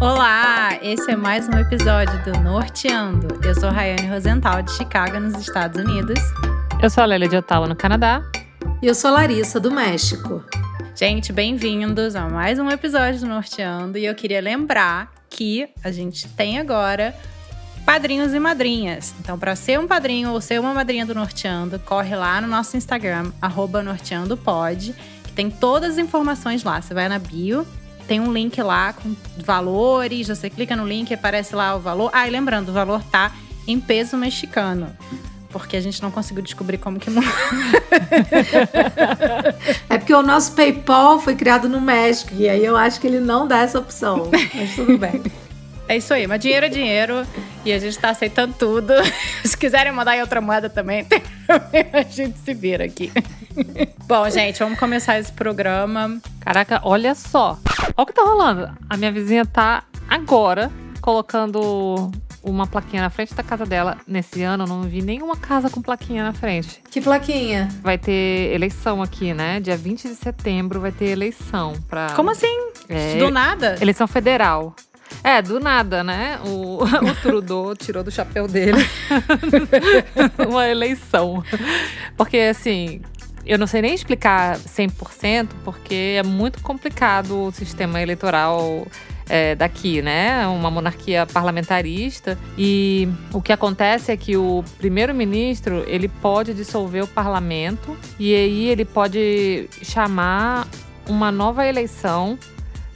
Olá, esse é mais um episódio do Norteando. Eu sou Rayane Rosenthal, de Chicago, nos Estados Unidos. Eu sou a Lélia de Ottawa, no Canadá. E eu sou a Larissa, do México. Gente, bem-vindos a mais um episódio do Norteando. E eu queria lembrar que a gente tem agora padrinhos e madrinhas. Então, para ser um padrinho ou ser uma madrinha do Norteando, corre lá no nosso Instagram, norteandopod, que tem todas as informações lá. Você vai na bio, tem um link lá com valores, você clica no link e aparece lá o valor. Ah, e lembrando, o valor tá em peso mexicano. Porque a gente não conseguiu descobrir como que É porque o nosso PayPal foi criado no México e aí eu acho que ele não dá essa opção. Mas tudo bem. É isso aí, mas dinheiro é dinheiro e a gente tá aceitando tudo. Se quiserem mandar em outra moeda também, a gente se vira aqui. Bom, gente, vamos começar esse programa. Caraca, olha só. Olha o que tá rolando. A minha vizinha tá agora colocando uma plaquinha na frente da casa dela. Nesse ano, eu não vi nenhuma casa com plaquinha na frente. Que plaquinha? Vai ter eleição aqui, né? Dia 20 de setembro vai ter eleição. Pra... Como assim? É, Do nada? Eleição federal. É, do nada, né? O, o Trudeau tirou do chapéu dele uma eleição. Porque, assim, eu não sei nem explicar 100%, porque é muito complicado o sistema eleitoral é, daqui, né? Uma monarquia parlamentarista. E o que acontece é que o primeiro-ministro ele pode dissolver o parlamento e aí ele pode chamar uma nova eleição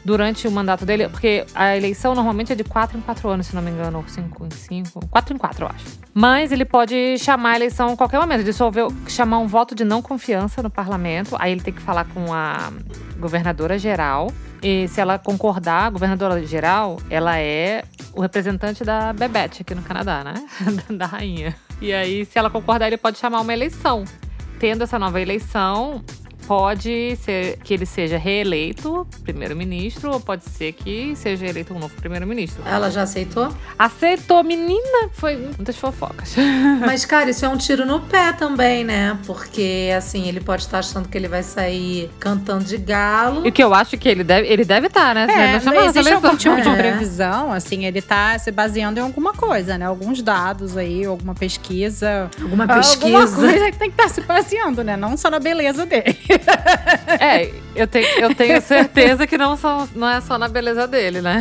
durante o mandato dele, porque a eleição normalmente é de 4 em 4 anos, se não me engano, ou 5 em 5, 4 em 4, eu acho. Mas ele pode chamar a eleição a qualquer momento, dissolver, chamar um voto de não confiança no parlamento, aí ele tem que falar com a governadora geral. E se ela concordar, a governadora geral, ela é o representante da Bebete aqui no Canadá, né? da rainha. E aí, se ela concordar, ele pode chamar uma eleição. Tendo essa nova eleição, pode ser que ele seja reeleito primeiro-ministro, ou pode ser que seja eleito um novo primeiro-ministro. Ela já aceitou? Aceitou, menina! Foi muitas fofocas. Mas, cara, isso é um tiro no pé também, né? Porque, assim, ele pode estar achando que ele vai sair cantando de galo. E o que eu acho que ele deve ele deve estar, né? É, não existe algum tipo de É. previsão, assim, ele tá se baseando em alguma coisa, né? Alguns dados aí, alguma pesquisa. Alguma Alguma pesquisa. coisa que tem que estar se baseando, né? Não só na beleza dele. É, eu tenho, eu tenho certeza que não, não é só na beleza dele, né?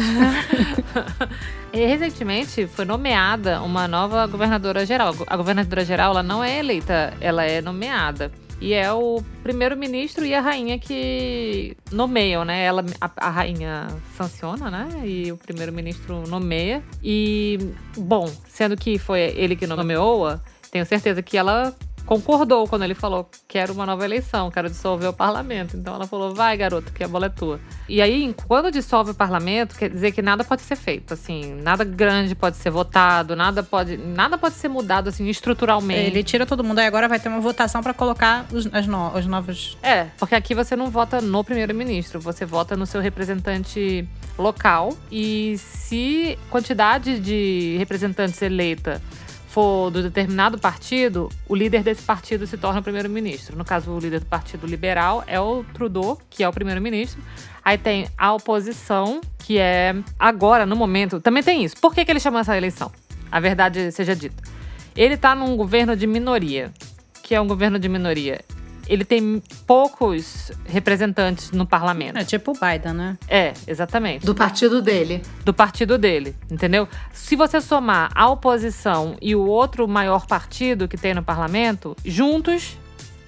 Recentemente foi nomeada uma nova governadora geral. A governadora geral ela não é eleita, ela é nomeada. E é o primeiro-ministro e a rainha que nomeiam, né? Ela, a, a rainha sanciona, né? E o primeiro-ministro nomeia. E, bom, sendo que foi ele que nomeou-a, tenho certeza que ela concordou quando ele falou quero uma nova eleição, quero dissolver o parlamento. Então ela falou, vai garoto, que a bola é tua. E aí, quando dissolve o parlamento, quer dizer que nada pode ser feito, assim, nada grande pode ser votado, nada pode, nada pode ser mudado assim estruturalmente. Ele tira todo mundo, aí agora vai ter uma votação pra colocar os, as no- os novos. É, porque aqui você não vota no primeiro-ministro, você vota no seu representante local. E se quantidade de representantes eleita for do determinado partido, o líder desse partido se torna o primeiro-ministro. No caso, o líder do Partido Liberal é o Trudeau, que é o primeiro-ministro. Aí tem a oposição, que é agora, no momento. Também tem isso. Por que, que ele chamou essa eleição? A verdade seja dita. Ele tá num governo de minoria. Que é um governo de minoria. Ele tem poucos representantes no parlamento. É tipo o Biden, né? É, exatamente. Do partido dele. Do partido dele, entendeu? Se você somar a oposição e o outro maior partido que tem no parlamento, juntos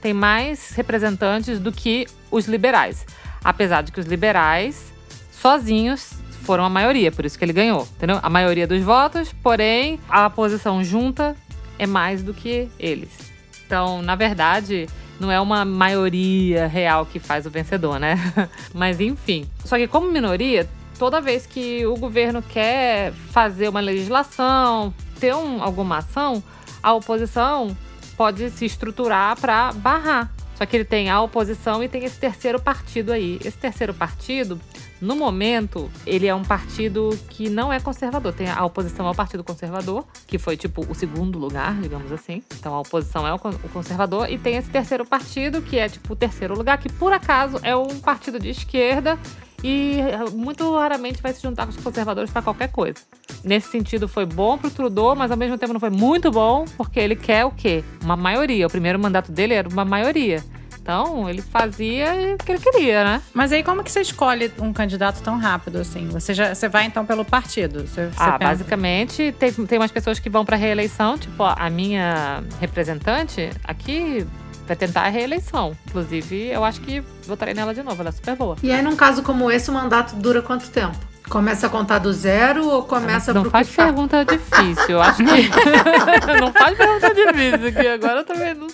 tem mais representantes do que os liberais. Apesar de que os liberais, sozinhos, foram a maioria, por isso que ele ganhou, entendeu? A maioria dos votos, porém, a oposição junta é mais do que eles. Então, na verdade, não é uma maioria real que faz o vencedor, né? Mas enfim. Só que como minoria, toda vez que o governo quer fazer uma legislação, ter um- alguma ação, a oposição pode se estruturar para barrar. Só que ele tem a oposição e tem esse terceiro partido aí. Esse terceiro partido, no momento, ele é um partido que não é conservador. Tem a oposição ao Partido Conservador, que foi tipo o segundo lugar, digamos assim. Então a oposição é o con- o conservador. E tem esse terceiro partido, que é tipo o terceiro lugar, que por acaso é um partido de esquerda e muito raramente vai se juntar com os conservadores para qualquer coisa. Nesse sentido, foi bom pro Trudeau, mas ao mesmo tempo não foi muito bom, porque ele quer o quê? Uma maioria. O primeiro mandato dele era uma maioria. Então, ele fazia o que ele queria, né? Mas aí como que você escolhe um candidato tão rápido assim? Você já você vai então pelo partido? Você, você ah, pensa- basicamente, tem, tem umas pessoas que vão para reeleição, tipo, a minha representante aqui vai tentar a reeleição. Inclusive, eu acho que votarei nela de novo, ela é super boa. E aí, num caso como esse, o mandato dura quanto tempo? Começa a contar do zero ou começa não pro faz tá? pergunta difícil, eu acho que. não faz pergunta difícil, que agora eu também não,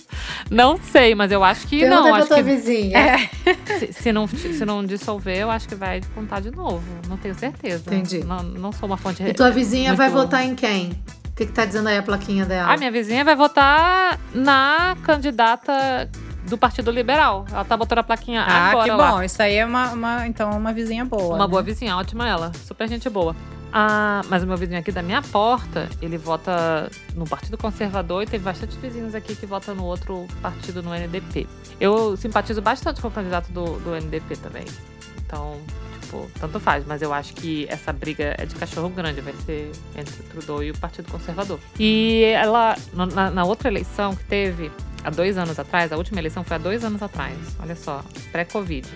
não sei, mas eu acho que Pergunta não. pra Acho tua que vizinha. se, se não, se não dissolver, eu acho que vai contar de novo. Não tenho certeza. Entendi. Não, não sou uma fonte. E tua vizinha muito- vai votar em quem? O que, que tá dizendo aí a plaquinha dela? A minha vizinha vai votar na candidata do Partido Liberal. Ela tá botando a plaquinha Ah, agora que lá. bom. Isso aí é uma, uma- então uma vizinha boa. Uma né? boa vizinha, ótima ela. Super gente boa. Ah, mas o meu vizinho aqui da minha porta, ele vota no Partido Conservador e tem bastante vizinhos aqui que votam no outro partido, no NDP. Eu simpatizo bastante com o candidato do, do NDP também. Então, tipo, tanto faz. Mas eu acho que essa briga é de cachorro grande, vai ser entre o Trudeau e o Partido Conservador. E ela, na, na outra eleição que teve, há dois anos atrás, a última eleição foi há dois anos atrás, olha só, pré-Covid.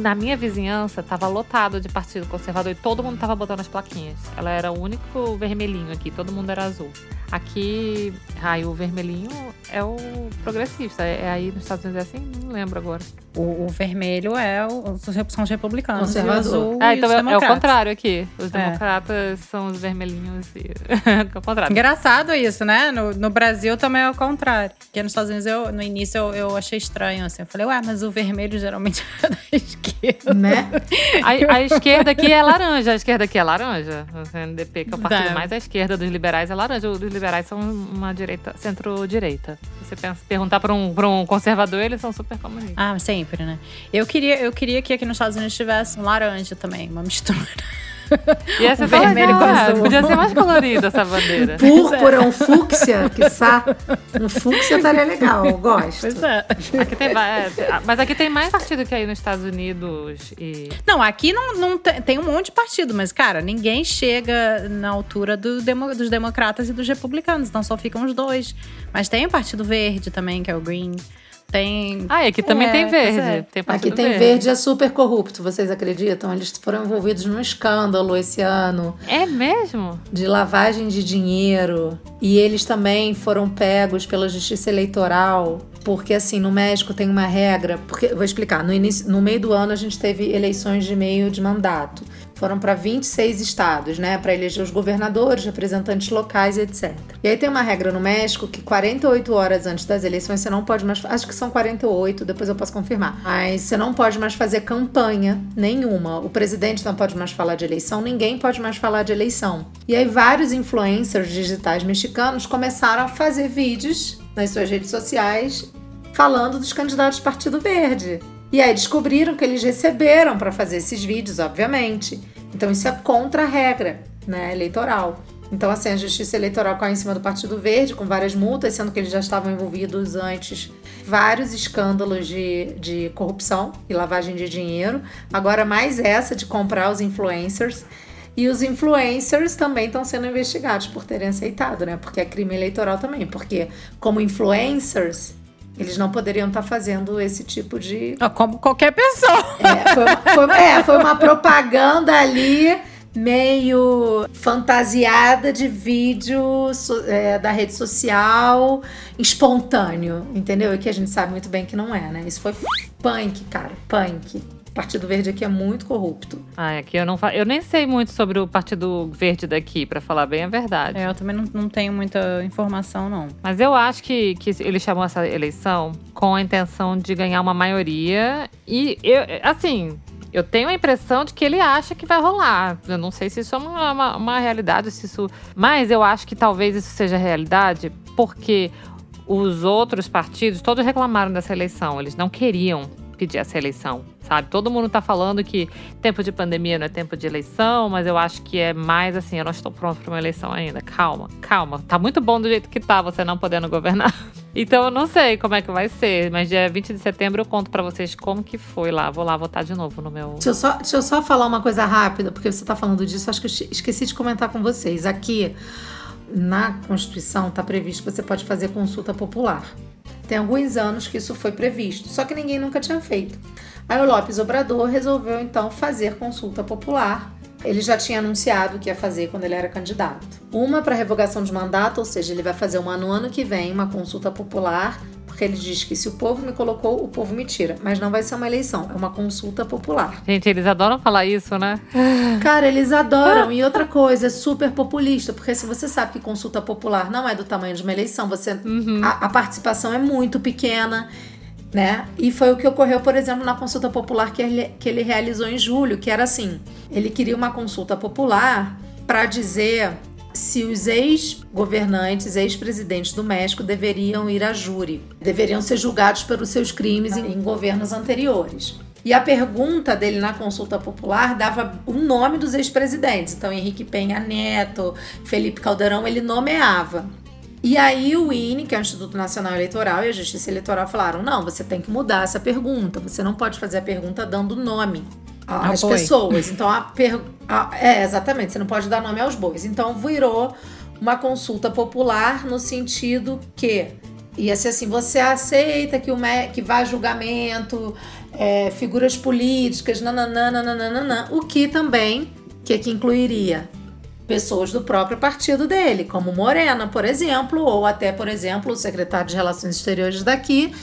Na minha vizinhança, tava lotado de partido conservador e todo mundo tava botando as plaquinhas. Ela era o único vermelhinho aqui, todo mundo era azul. Aqui, ai, o vermelhinho é o progressista. É é aí nos Estados Unidos é assim? Não lembro agora. O, o vermelho é o, os- são os republicanos. E o azul Ah, e então os é, é o contrário aqui. Os É. democratas são os vermelhinhos e. é o contrário. Engraçado isso, né? No, no Brasil também é o contrário. Porque nos Estados Unidos, eu, no início, eu, eu achei estranho, assim. Eu falei, ué, mas o vermelho geralmente é da esquerda. Né? A, a esquerda aqui é laranja. A esquerda aqui é laranja. O NDP, que é o partido Tá. mais à esquerda dos liberais, é laranja. Os liberais são uma direita, centro-direita. Você pensa, perguntar para um, pra um conservador, eles são super comunistas. Ah, sempre, né? Eu queria, eu queria que aqui nos Estados Unidos tivesse um laranja também, uma mistura. E essa legal, com azul. Podia ser mais colorida essa bandeira. Púrpura, um fúcsia, quiçá. Um fúcsia estaria legal, eu gosto. Pois é. Aqui tem, é, mas aqui tem mais partido que aí nos Estados Unidos. E Não, aqui não, não tem, tem um monte de partido, mas, cara, ninguém chega na altura do demo- dos democratas e dos republicanos, então só ficam os dois. Mas tem o Partido Verde também, que é o Green. Tem. Ah, e aqui também É, tem verde. é. Tem Aqui tem verde. é super corrupto, vocês acreditam? Eles foram envolvidos num escândalo esse ano É mesmo? de lavagem de dinheiro. E eles também foram pegos pela justiça eleitoral. Porque, assim, no México tem uma regra. Porque, eu vou explicar. No, início, no meio do ano, a gente teve eleições de meio de mandato. Foram para 26 estados, né? Para eleger os governadores, representantes locais, etc. E aí tem uma regra no México que 48 horas antes das eleições você não pode mais. Acho que são 48, depois eu posso confirmar. Mas você não pode mais fazer campanha nenhuma. O presidente não pode mais falar de eleição, ninguém pode mais falar de eleição. E aí vários influencers digitais mexicanos começaram a fazer vídeos nas suas redes sociais falando dos candidatos do Partido Verde. E aí descobriram que eles receberam para fazer esses vídeos, obviamente. Então isso é contra a regra, né, eleitoral. Então assim, a Justiça Eleitoral caiu em cima do Partido Verde com várias multas, sendo que eles já estavam envolvidos antes vários escândalos de, de corrupção e lavagem de dinheiro. Agora mais essa de comprar os influencers. E os influencers também estão sendo investigados por terem aceitado, né? Porque é crime eleitoral também. Porque, como influencers, eles não poderiam estar fazendo esse tipo de. Ó, Como qualquer pessoa. É, foi, uma- foi- é, foi uma propaganda ali meio fantasiada de vídeo é, da rede social espontâneo, entendeu? E que a gente sabe muito bem que não é, né? Isso foi punk, cara, punk. O Partido Verde aqui é muito corrupto. Ah, aqui eu não fa... Eu nem sei muito sobre o Partido Verde daqui, pra falar bem a verdade. É, eu também não, não tenho muita informação, não. Mas eu acho que, que ele chamou essa eleição com a intenção de ganhar uma maioria. E eu, assim, eu tenho a impressão de que ele acha que vai rolar. Eu não sei se isso é uma, uma, uma realidade, se isso. Mas eu acho que talvez isso seja realidade, porque os outros partidos todos reclamaram dessa eleição. Eles não queriam pedir essa eleição, sabe? Todo mundo tá falando que tempo de pandemia não é tempo de eleição, mas eu acho que é mais assim, eu não estou pronto para uma eleição ainda. Calma, calma. Tá muito bom do jeito que tá, você não podendo governar. Então eu não sei como é que vai ser, mas dia 20 de setembro eu conto para vocês como que foi lá. Vou lá votar de novo no meu. Deixa eu só, deixa eu só falar uma coisa rápida, porque você está falando disso, acho que eu esqueci de comentar com vocês. Aqui na Constituição está previsto que você pode fazer consulta popular. Tem alguns anos que isso foi previsto, só que ninguém nunca tinha feito. Aí o Lopes Obrador resolveu então fazer consulta popular ele já tinha anunciado que ia fazer quando ele era candidato. Uma para revogação de mandato, ou seja, ele vai fazer uma no ano que vem, uma consulta popular, porque ele diz que se o povo me colocou, o povo me tira. Mas não vai ser uma eleição, é uma consulta popular. Gente, eles adoram falar isso, né? Cara, eles adoram. E outra coisa, é super populista, porque se você sabe que consulta popular não é do tamanho de uma eleição, você uhum. a, a participação é muito pequena né? E foi o que ocorreu, por exemplo, na consulta popular que ele, que ele realizou em julho, que era assim: ele queria uma consulta popular para dizer se os ex-governantes, ex-presidentes do México deveriam ir a júri, deveriam ser julgados pelos seus crimes em, governos anteriores. E a pergunta dele na consulta popular dava o nome dos ex-presidentes. Então, Henrique Penha Neto, Felipe Caldeirão, ele nomeava. E aí o INE, que é o Instituto Nacional Eleitoral, e a Justiça Eleitoral falaram: não, você tem que mudar essa pergunta. Você não pode fazer a pergunta dando nome Apoio. pessoas. Então, a, per... a É, exatamente, você não pode dar nome aos bois. Então, virou uma consulta popular no sentido que ia ser assim: você aceita que, o me... que vá julgamento, é, figuras políticas, nananana, nananana, o que também que, que incluiria pessoas do próprio partido dele, como Morena, por exemplo, ou até, por exemplo, o secretário de Relações Exteriores daqui,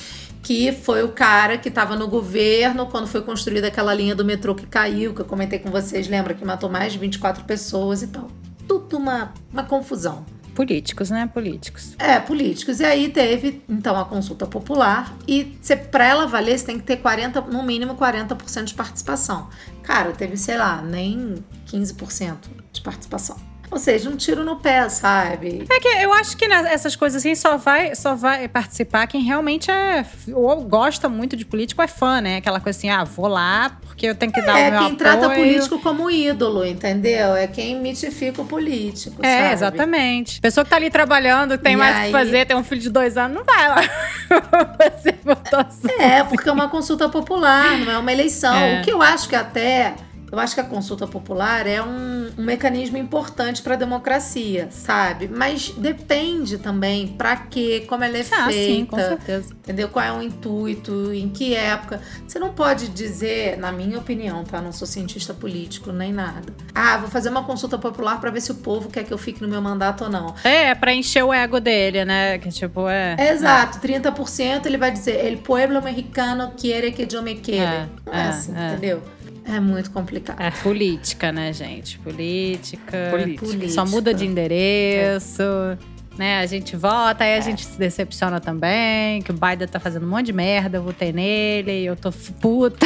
que foi o cara que estava no governo quando foi construída aquela linha do metrô que caiu, que eu comentei com vocês, lembra que matou mais de 24 pessoas e tal. Tudo uma, uma confusão. Políticos, né? Políticos. É, políticos. E aí teve, então, a consulta popular. E para ela valer, você tem que ter 40, no mínimo 40% de participação. Cara, teve, sei lá, nem 15% de participação. Ou seja, um tiro no pé, sabe? É que eu acho que essas coisas assim só vai, só vai participar quem realmente é ou gosta muito de político, é fã, né? Aquela coisa assim, ah, vou lá porque eu tenho que dar é, o meu É quem trata político como ídolo, entendeu? É quem mitifica o político, É, sabe? exatamente. Pessoa que tá ali trabalhando, tem e mais o aí... que fazer, tem um filho de dois anos, não vai lá. Você assim. É, porque é uma consulta popular, não é uma eleição. É. O que eu acho que até eu acho que a consulta popular é um, um mecanismo importante para a democracia, sabe? Mas depende também para quê, como ela é ah, feita. Sim, com certeza. Entendeu? Qual é o intuito, em que época. Você não pode dizer, na minha opinião, tá? Não sou cientista político nem nada. Ah, vou fazer uma consulta popular para ver se o povo quer que eu fique no meu mandato ou não. É, é para encher o ego dele, né? Que tipo, é. Exato, é. 30% ele vai dizer: El pueblo mexicano quiere que eu me quede. É, é, é assim, é. entendeu? É muito complicado. É política, né, gente? Política. Política. Só muda de endereço. É. Né, a gente vota, aí a é. gente se decepciona também, que o Biden tá fazendo um monte de merda, eu votei nele, eu tô puta.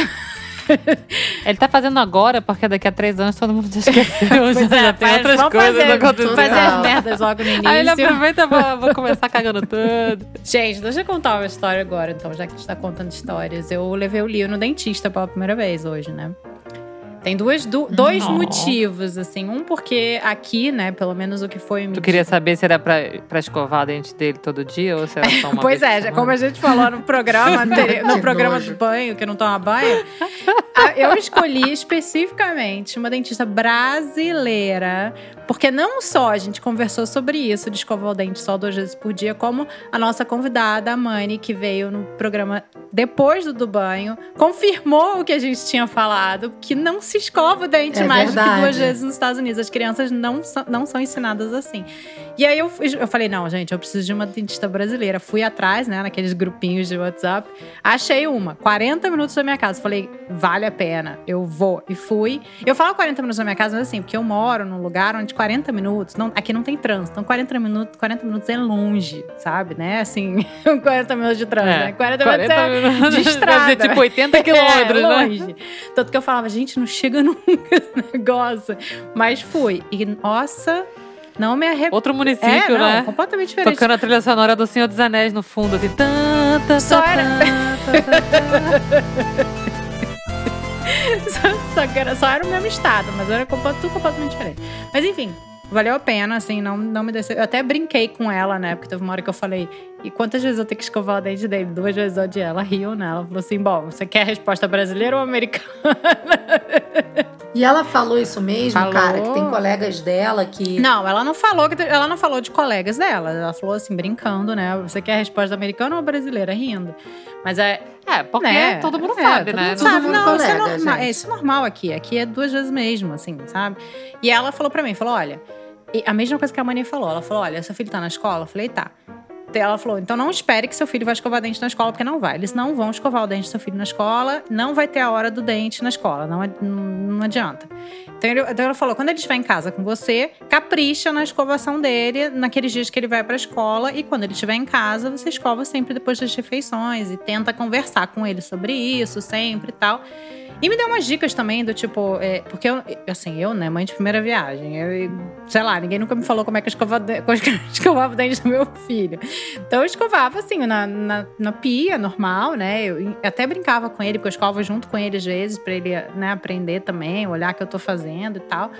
Ele tá fazendo agora, porque daqui a três anos todo mundo já esqueceu. já, é, já tem outras coisas fazer, acontecendo. Fazer as merdas logo no início. Aí ele aproveita e vou começar cagando tudo. Gente, deixa eu contar uma história agora, então, já que a gente tá contando histórias. Eu levei o Lio no dentista pela primeira vez hoje, né? Tem duas, do, dois oh. motivos, assim. Um, porque aqui, né, pelo menos o que foi. Tu queria saber se era pra, pra escovar a dente dele todo dia ou se era só uma Pois é, como a gente falou no programa, no programa do banho, que não toma banho, eu escolhi especificamente uma dentista brasileira, porque não só a gente conversou sobre isso, de escovar o dente só duas vezes por dia, como a nossa convidada, a Mani, que veio no programa depois do, do banho, confirmou o que a gente tinha falado, que não se escova o dente é mais do que duas vezes nos Estados Unidos. As crianças não, são, não são ensinadas assim. E aí eu, eu falei, não, gente, eu preciso de uma dentista brasileira. Fui atrás, né, naqueles grupinhos de WhatsApp. Achei uma, 40 minutos da minha casa. Falei, vale a pena, eu vou. E fui. Eu falo 40 minutos da minha casa, mas assim, porque eu moro num lugar onde 40 minutos, não, aqui não tem trânsito. Então 40 minutos, 40 minutos é longe, sabe, né? Assim, 40 minutos de trânsito, é, né? 40, 40 minutos, é minutos de estrada. Deve ser tipo 80 quilômetros, é, longe. Né? Tanto que eu falava, gente, não chega nunca esse negócio. Mas fui. E, nossa, não me arrependo. Outro município, é, não, né? Completamente diferente. Tocando a trilha sonora do Senhor dos Anéis no fundo, assim. Tã, tã, só era. só, só, era, só era o mesmo estado, mas era tudo completamente diferente. Mas enfim, valeu a pena, assim, não, não me desceu. Eu até brinquei com ela, né? Porque teve uma hora que eu falei, e quantas vezes eu tenho que escovar o dente dele? Duas vezes ao dia. Ela riu, né? Ela falou assim: bom, você quer a resposta brasileira ou americana? E ela falou isso mesmo, Falou. cara, que tem colegas dela que. Não, ela não falou que ela não falou de colegas dela. Ela falou assim, brincando, né? Você quer a resposta americana ou brasileira? Rindo. Mas é. É, porque né? todo mundo É, sabe, todo né? mundo Todo sabe. mundo Não, isso é colega, normal. gente. É, isso é normal aqui. Aqui é duas vezes mesmo, assim, sabe? E ela falou pra mim, falou, olha, a mesma coisa que a Mani falou. Ela falou, olha, seu filho tá na escola? Eu falei, tá. Ela falou, então não espere que seu filho vai escovar dente na escola, porque não vai. Eles não vão escovar o dente do seu filho na escola, não vai ter a hora do dente na escola, não, não adianta. Então, ele- então ela falou, quando ele estiver em casa com você, capricha na escovação dele naqueles dias que ele vai pra escola e quando ele estiver em casa, você escova sempre depois das refeições e tenta conversar com ele sobre isso sempre e tal. E me deu umas dicas também do tipo, é, porque eu, assim, eu, né, mãe de primeira viagem, eu, sei lá, ninguém nunca me falou como é que eu escovava, de- como é que eu escovava o dente do meu filho. Então eu escovava assim, na, na, na pia, normal, né? Eu até brincava com ele, porque eu escovo junto com ele às vezes, pra ele né, aprender também, olhar o que eu tô fazendo e tal.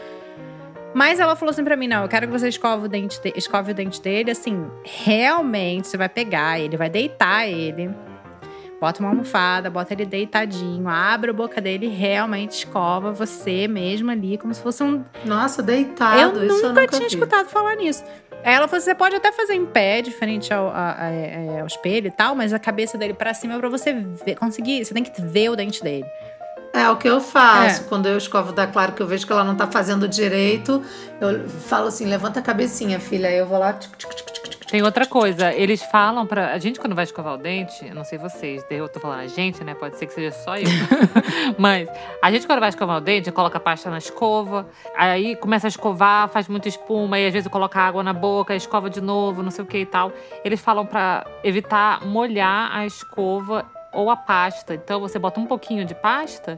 Mas ela falou assim pra mim: não, eu quero que você escove o dente, de- escove o dente dele, assim, realmente você vai pegar ele, vai deitar ele. Bota uma almofada, bota ele deitadinho, abre a boca dele e realmente escova você mesmo ali, como se fosse um, Nossa, deitado. eu isso eu nunca nunca tinha vi. escutado falar nisso. Aí ela falou: você pode até fazer em pé, diferente ao, a- a- é, ao espelho e tal, mas a cabeça dele pra cima é pra você ver, conseguir. Você tem que ver o dente dele. É o que eu faço. É. Quando eu escovo da Clara, que eu vejo que ela não tá fazendo direito, eu falo assim: levanta a cabecinha, filha. Aí eu vou lá. tic, tic, tic. Tem outra coisa, eles falam pra. A gente, quando vai escovar o dente, eu não sei vocês, eu tô falando a gente, né? Pode ser que seja só eu. Mas a gente, quando vai escovar o dente, coloca a pasta na escova, aí começa a escovar, faz muita espuma, e às vezes coloca água na boca, escova de novo, não sei o que e tal. Eles falam pra evitar molhar a escova ou a pasta. Então você bota um pouquinho de pasta.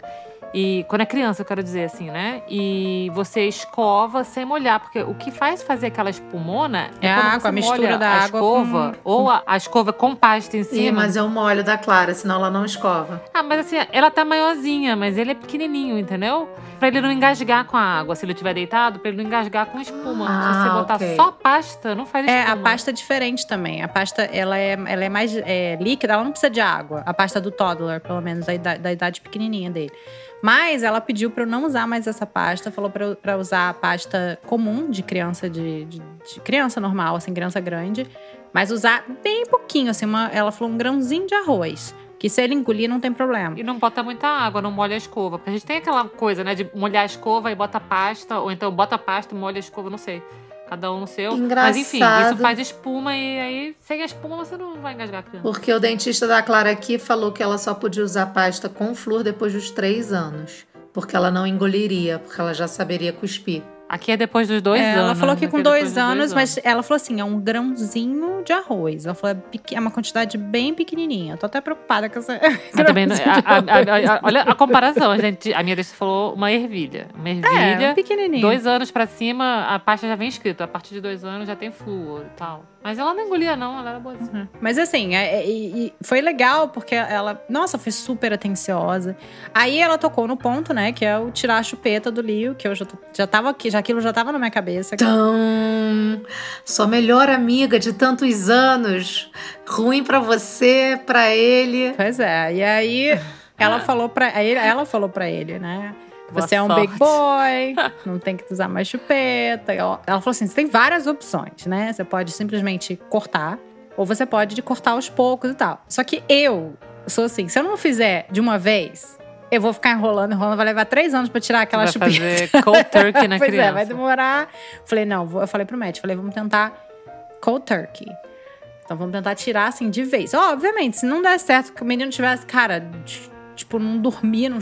E quando é criança, eu quero dizer assim, né? E você escova sem molhar, porque o que faz fazer aquela espumona É a quando água, a mistura da a água escova, com- ou a, a escova com pasta em cima. mas é o molho da Clara, senão ela não escova. Ah, mas assim, ela tá maiorzinha, mas ele é pequenininho, entendeu? Pra ele não engasgar com a água. Se ele estiver deitado, pra ele não engasgar com espuma. Ah, Se você botar ok. só pasta, não faz É, espuma. a pasta é diferente também. A pasta, ela é, ela é mais é, líquida, ela não precisa de água. A pasta do toddler, pelo menos, da idade, da idade pequenininha dele. Mas ela pediu pra eu não usar mais essa pasta, falou pra usar a pasta comum de criança, de, de- de criança normal, assim, criança grande. Mas usar bem pouquinho, assim, uma, ela falou um grãozinho de arroz. Que se ele engolir, não tem problema. E não bota muita água, não molha a escova. Porque a gente tem aquela coisa, né? De molhar a escova e bota pasta. Ou então bota a pasta e molha a escova, não sei. Cada um no seu. Mas enfim, Engraçado. isso faz espuma e aí, sem a espuma, você não vai engasgar a criança. Porque o dentista da Clara aqui falou que ela só podia usar pasta com flúor depois dos três anos. Porque ela não engoliria, porque ela já saberia cuspir. Aqui é depois dos dois É, anos. ela falou que aqui com é dois dos anos, mas ela falou assim: é um grãozinho de arroz. Ela falou: é, é uma quantidade bem pequenininha. Eu tô até preocupada com essa. Mas também, não- grãozinho de a- a- a- olha a comparação, a gente. A minha desse falou uma ervilha. Uma É, ervilha. um pequenininho. Dois anos pra cima, a pasta já vem escrito. A partir de dois anos já tem flúor e tal. Mas ela não engolia, não. Ela era boazinha. Uhum. Mas assim, é- é- e foi legal porque ela, nossa, foi super atenciosa. Aí ela tocou no ponto, né, que é o tirar a chupeta do Lio, que eu já, já tava aqui, já aquilo já tava na minha cabeça. Então, sua melhor amiga de tantos anos, ruim pra você, pra ele. Pois é. E aí ela falou para aí ela falou para ele, né? Boa Você é um sorte. big boy, não tem que usar mais chupeta. Ela ela falou assim: você tem várias opções, né? Você pode simplesmente cortar, ou você pode cortar aos poucos e tal. Só que eu sou assim: se eu não fizer de uma vez, eu vou ficar enrolando, enrolando, vai levar três anos pra tirar aquela vai chupeta. fazer cold turkey na pois criança. é, vai demorar. Falei, não, vou- eu falei pro Matt, falei, vamos tentar cold turkey. Então vamos tentar tirar assim de vez. Obviamente, se não der certo que o menino tivesse, cara, tipo, não dormir, não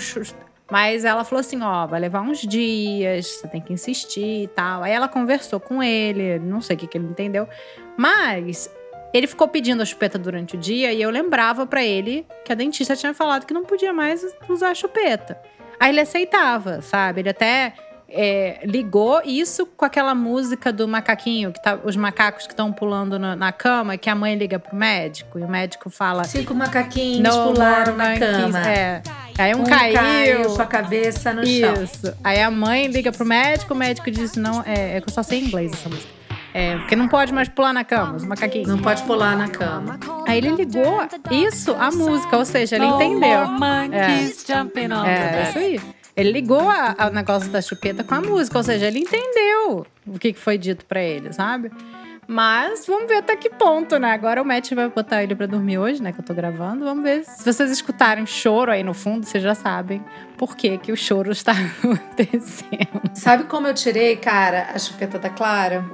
Mas ela falou assim: ó, vai levar uns dias, você tem que insistir e tal. Aí ela conversou com ele, não sei o que, que ele entendeu. Mas ele ficou pedindo a chupeta durante o dia e eu lembrava pra ele que a dentista tinha falado que não podia mais usar a chupeta. Aí ele aceitava, sabe? Ele até é, ligou isso com aquela música do macaquinho, que tá, os macacos que estão pulando na, na cama, que a mãe liga pro médico e o médico fala. Cinco macaquinhos pularam na monkeys", cama. É. Aí um, Um caiu. caiu com a cabeça no chão. Isso. Aí a mãe liga pro médico, o médico diz: não, é, é que eu só sei inglês essa música. É, porque não pode mais pular na cama, os macaquinhos. Não pode pular na cama. Aí ele ligou isso à música, ou seja, ele entendeu. The É, bed. isso aí. Ele ligou a- ao negócio da chupeta com a música, ou seja, ele entendeu o que foi dito pra ele, sabe? Mas vamos ver até que ponto, né? Agora o Matt vai botar ele pra dormir hoje, né? Que eu tô gravando. Vamos ver. Se vocês escutarem choro aí no fundo, vocês já sabem por que, que o choro está acontecendo. Sabe como eu tirei, cara, a chupeta da Clara?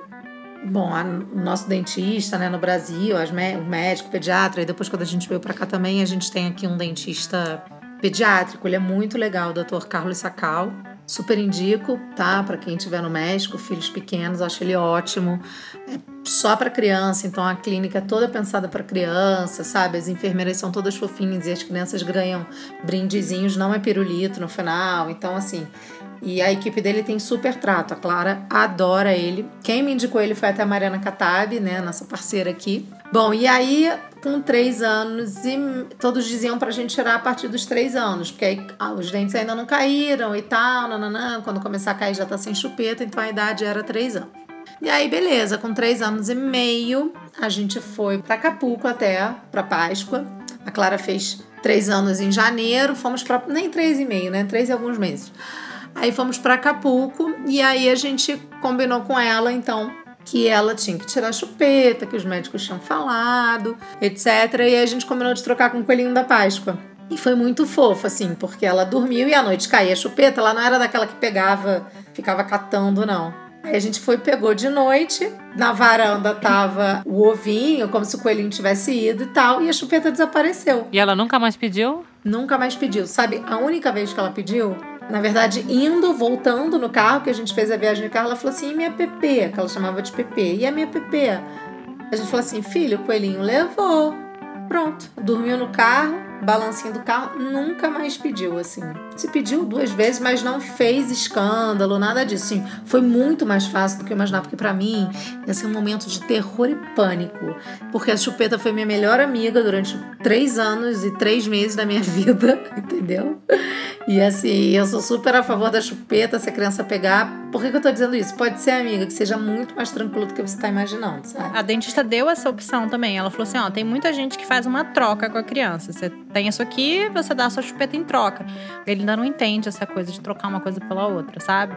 Bom, a- o nosso dentista, né, no Brasil, as o médico, o pediatra, e depois quando a gente veio pra cá também, a gente tem aqui um dentista pediátrico, ele é muito legal, o Dr. Carlos Sacal. Super indico, tá? Pra quem estiver no México, filhos pequenos, acho ele ótimo. É só pra criança, então a clínica é toda pensada pra criança, sabe? As enfermeiras são todas fofinhas e as crianças ganham brindezinhos, não é pirulito no final. Então, assim, e a equipe dele tem super trato. A Clara adora ele. Quem me indicou ele foi até a Mariana Catab, né? Nossa parceira aqui. Bom, e aí, com três anos, e todos diziam pra gente tirar a partir dos três anos, porque aí ah, os dentes ainda não caíram e tal, nananã. Quando começar a cair já tá sem chupeta, então a idade era três anos. E aí, beleza, com três anos e meio, a gente foi pra Acapulco até, pra Páscoa. A Clara fez três anos em janeiro, fomos pra. nem três e meio, né? Três e alguns meses. Aí fomos pra Acapulco e aí a gente combinou com ela, então, que ela tinha que tirar a chupeta, que os médicos tinham falado, etc. E aí a gente combinou de trocar com o coelhinho da Páscoa. E foi muito fofo, assim, porque ela dormiu e à noite caía a chupeta, ela não era daquela que pegava, ficava catando, não. Aí a gente foi, pegou de noite, na varanda tava o ovinho, como se o coelhinho tivesse ido e tal, e a chupeta desapareceu. E ela nunca mais pediu? Nunca mais pediu. Sabe, a única vez que ela pediu, na verdade, indo, voltando no carro, que a gente fez a viagem de carro, ela falou assim: e minha PP? Que ela chamava de PP. E a minha PP? A gente falou assim: filho, o coelhinho levou. Pronto. Dormiu no carro, balancinho do carro, nunca mais pediu, assim. Se pediu duas vezes, mas não fez escândalo, nada disso. Sim, foi muito mais fácil do que eu imaginava, porque pra mim ia ser um momento de terror e pânico. Porque a chupeta foi minha melhor amiga durante três anos e três meses da minha vida, entendeu? E assim, eu sou super a favor da chupeta, se a criança pegar. Por que, que eu tô dizendo isso? Pode ser, amiga, que seja muito mais tranquilo do que você tá imaginando, sabe? A dentista deu essa opção também. Ela falou assim: ó, tem muita gente que faz uma troca com a criança. Você tem isso aqui, você dá a sua chupeta em troca. Ele ainda não entende essa coisa de trocar uma coisa pela outra, sabe?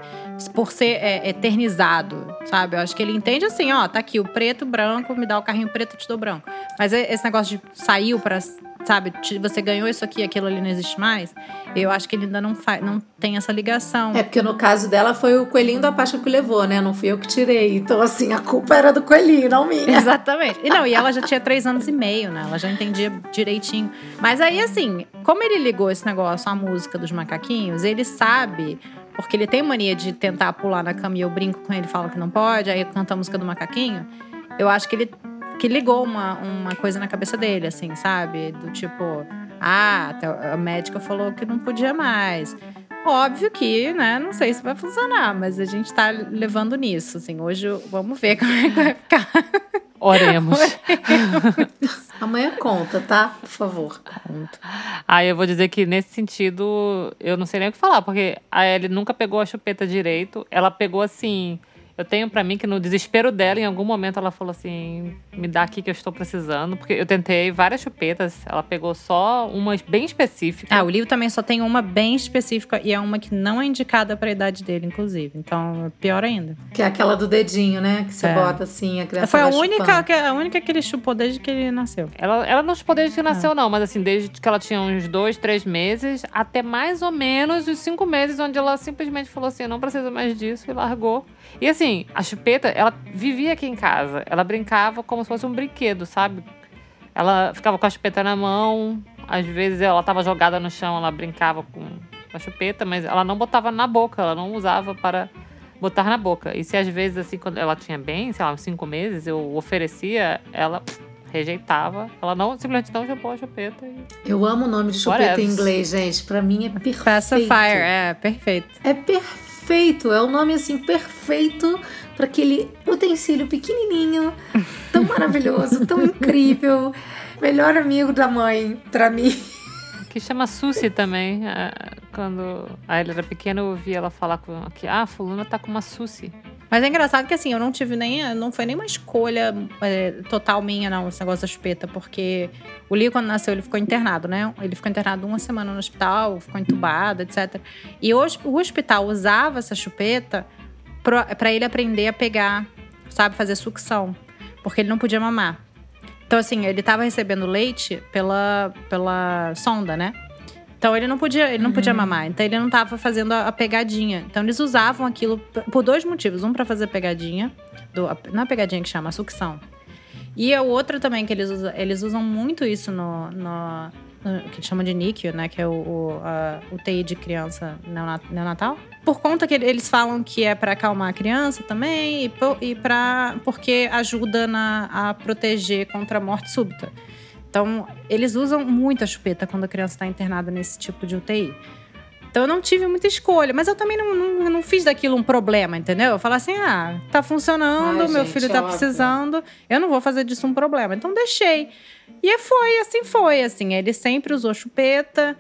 Por ser é, eternizado, sabe? Eu acho que ele entende assim: ó, tá aqui o preto, branco, me dá o carrinho preto, te dou branco. Mas é- esse negócio de saiu pra. Sabe, você ganhou isso aqui, aquilo ali não existe mais. Eu acho que ele ainda não, faz, não tem essa ligação. É porque no caso dela foi o coelhinho da Páscoa que levou, né? Não fui eu que tirei. Então, assim, a culpa era do coelhinho, não minha. Exatamente. E não, e ela já tinha três anos e meio, né? Ela já entendia direitinho. Mas aí, assim, como ele ligou esse negócio à música dos macaquinhos, ele sabe. Porque ele tem mania de tentar pular na cama e eu brinco com ele, falo que não pode, aí canta a música do macaquinho. Eu acho que ele que ligou uma, uma coisa na cabeça dele, assim, sabe? Do tipo, ah, a médica falou que não podia mais. Óbvio que, né? Não sei se vai funcionar, mas a gente tá levando nisso, assim. Hoje vamos ver como é que vai ficar. Oremos. Amanhã conta, tá? Por favor. Aí eu vou dizer que nesse sentido, eu não sei nem o que falar, porque a Ellie nunca pegou a chupeta direito. Ela pegou assim. Eu tenho pra mim que no desespero dela, em algum momento, ela falou assim: me dá aqui que eu estou precisando. Porque eu tentei várias chupetas, ela pegou só umas bem específicas. Ah, o livro também só tem uma bem específica e é uma que não é indicada para a idade dele, inclusive. Então, pior ainda. Que é aquela do dedinho, né? Que você É. bota assim, a criança Foi a vai única, chupando. que, a única que ele chupou desde que ele nasceu. Ela, ela não chupou desde que nasceu, não, mas assim, desde que ela tinha uns dois, três meses, até mais ou menos os cinco meses, onde ela simplesmente falou assim: não precisa mais disso e largou. E assim, a chupeta, ela vivia aqui em casa. Ela brincava como se fosse um brinquedo, sabe? Ela ficava com a chupeta na mão, às vezes ela tava jogada no chão, ela brincava com a chupeta, mas ela não botava na boca, ela não usava para botar na boca. E se às vezes, assim, quando ela tinha bem, sei lá, uns cinco meses, eu oferecia, ela rejeitava. Ela não, simplesmente não chupou a chupeta. E... Eu amo o nome de chupeta Whatever. em inglês, gente. Pra mim é perfeito. Pacifier, é, perfeito. É perfeito. É o nome assim perfeito para aquele utensílio pequenininho, tão maravilhoso, tão incrível. Melhor amigo da mãe pra mim. Que chama Susi também. É, quando a ele era pequena, eu ouvia ela falar com que ah, fulana tá com uma Susi. Mas é engraçado que assim, eu não tive nem. Não foi nem uma escolha é, total minha, não, esse negócio da chupeta, porque o Leo, quando nasceu, ele ficou internado, né? Ele ficou internado uma semana no hospital, ficou entubado, etc. E hoje o hospital usava essa chupeta para ele aprender a pegar, sabe, fazer sucção. Porque ele não podia mamar. Então, assim, ele estava recebendo leite pela, pela sonda, né? Então ele não podia, ele não uhum. podia mamar. Então ele não estava fazendo a, a, pegadinha. Então eles usavam aquilo por dois motivos. Um para fazer pegadinha, do, não é pegadinha que chama, a sucção. E o outro também que eles usam, eles usam muito isso no, no, no que chama de NICU, né, que é o, o a UTI de criança neonatal. Por conta que eles falam que é para acalmar a criança também e, e para porque ajuda na, a proteger contra a morte súbita. Então, eles usam muito a chupeta quando a criança está internada nesse tipo de UTI. Então, eu não tive muita escolha, mas eu também não, não, não fiz daquilo um problema, entendeu? Eu falei assim: ah, tá funcionando, Ai, meu gente, filho tá óbvio. precisando, eu não vou fazer disso um problema. Então, deixei. E foi, assim foi, assim. Ele sempre usou chupeta.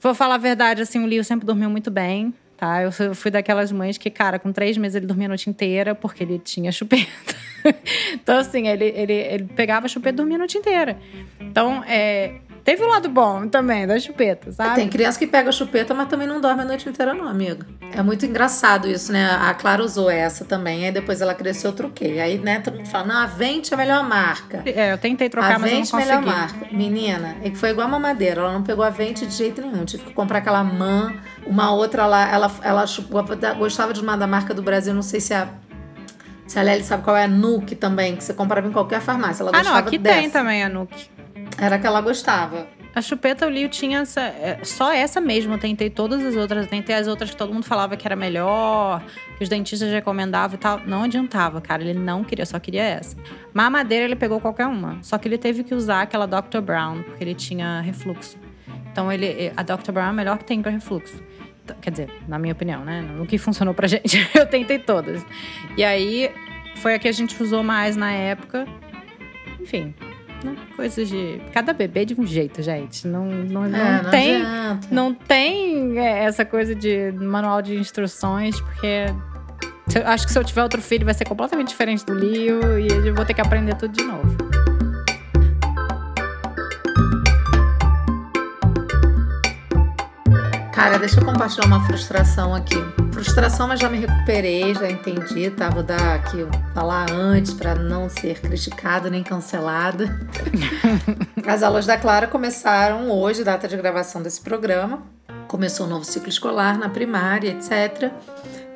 Vou falar a verdade, assim, o Lio sempre dormiu muito bem tá? Eu fui daquelas mães que, cara, com três meses ele dormia a noite inteira porque ele tinha chupeta. então, assim, ele, ele, ele pegava a chupeta e dormia a noite inteira. Então, é, Teve um lado bom também da chupeta, sabe? Tem criança que pega a chupeta, mas também não dorme a noite inteira, não, amigo. É muito engraçado isso, né? A Clara usou essa também, aí depois ela cresceu, eu troquei. Aí, né, todo mundo fala, não, a Vente é a melhor marca. É, eu tentei trocar, a mas Vente não consegui. é a melhor marca. Menina, e foi igual a mamadeira, ela não pegou a Vente de jeito nenhum. Tive que comprar aquela Man, uma outra lá, ela, ela chupou, gostava de uma da marca do Brasil, não sei se é a se a Lely sabe qual é a Nuke também, que você comprava em qualquer farmácia. Ela ah, não, aqui dessa. tem também a Nuke. Era que ela gostava. A chupeta eu tinha essa, é, só essa mesmo. Eu tentei todas as outras. Eu tentei as outras que todo mundo falava que era melhor, que os dentistas recomendavam e tal. Não adiantava, cara. Ele não queria, só queria essa. Mamadeira ele pegou qualquer uma. Só que ele teve que usar aquela Dr. Brown, porque ele tinha refluxo. Então ele, a Dr. Brown é a melhor que tem para refluxo. Quer dizer, na minha opinião, né? No que funcionou pra gente. eu tentei todas. E aí foi a que a gente usou mais na época. Enfim, né? Coisas de. Cada bebê de um jeito, gente. Não, não, não, é, não tem. Adianta. Não tem é, essa coisa de manual de instruções, porque. Acho que se eu tiver outro filho vai ser completamente diferente do Leo e eu vou ter que aprender tudo de novo. Cara, deixa eu compartilhar uma frustração aqui. Frustração, mas já me recuperei, já entendi, tá? Vou dar aqui, falar antes para não ser criticada nem cancelada. As aulas da Clara começaram hoje, data de gravação desse programa. Começou o um novo ciclo escolar na primária, etc.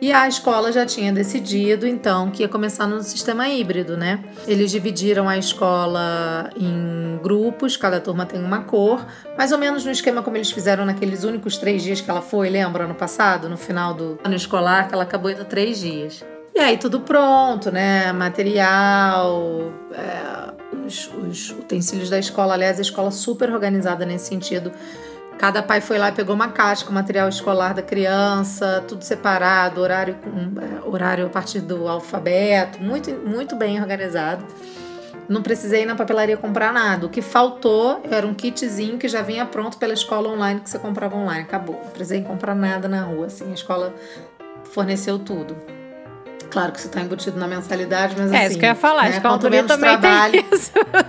E a escola já tinha decidido, então, que ia começar no sistema híbrido, né? Eles dividiram a escola em grupos, cada turma tem uma cor, mais ou menos no esquema como eles fizeram naqueles únicos três dias que ela foi, lembra, ano passado, no final do ano escolar, que ela acabou indo três dias. E aí tudo pronto, né? Material, é, os, os utensílios da escola. Aliás, a escola super organizada nesse sentido Cada pai foi lá e pegou uma caixa com material escolar da criança, tudo separado, horário, é, horário a partir do alfabeto, muito, muito bem organizado. Não precisei ir na papelaria comprar nada. O que faltou era um kitzinho que já vinha pronto pela escola online que você comprava online. Acabou. Não precisei comprar nada na rua. Assim, a escola forneceu tudo. Claro que você está embutido na mensalidade, mas é, assim. É isso que eu ia falar. Né, quanto menos trabalho.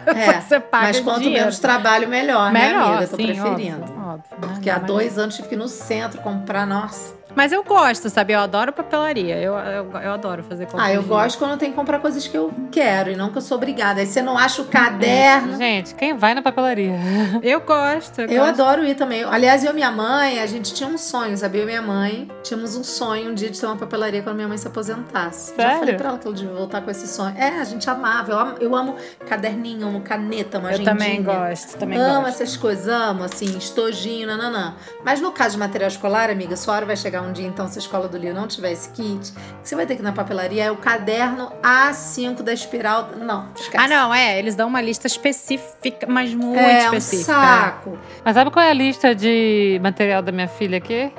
É, você paga mas quanto dinheiro. menos trabalho, melhor, melhor né, amiga? Eu tô sim, preferindo. Óbvio, óbvio, né? Porque há dois anos tive que ir no centro comprar, nossa. Mas eu gosto, sabe? Eu adoro papelaria. Eu, eu, eu adoro fazer compras. Ah, eu gosto quando tem que comprar coisas que eu quero e não que eu sou obrigada. Aí você não acha o caderno. Gente, quem vai na papelaria? Eu gosto. Eu, eu gosto. adoro ir também. Aliás, eu e minha mãe, a gente tinha um sonho, sabia? Eu e minha mãe tínhamos um sonho um dia de ter uma papelaria quando minha mãe se aposentasse. Sério? Já falei pra ela que ela devia voltar com esse sonho. É, a gente amava. Eu amo, eu amo caderninho, amo caneta, uma Eu também gosto, também amo gosto. essas coisas, amo, assim, estojinho, nananã. Mas no caso de material escolar, amiga, sua hora vai chegar um dia, então, se a escola do Lio não tiver esse kit, você vai ter que ir na papelaria, é o caderno A5 da espiral. Não, esquece. Ah, não, é. Eles dão uma lista específica, mas muito é, específica. Um saco. Mas sabe qual é a lista de material da minha filha aqui?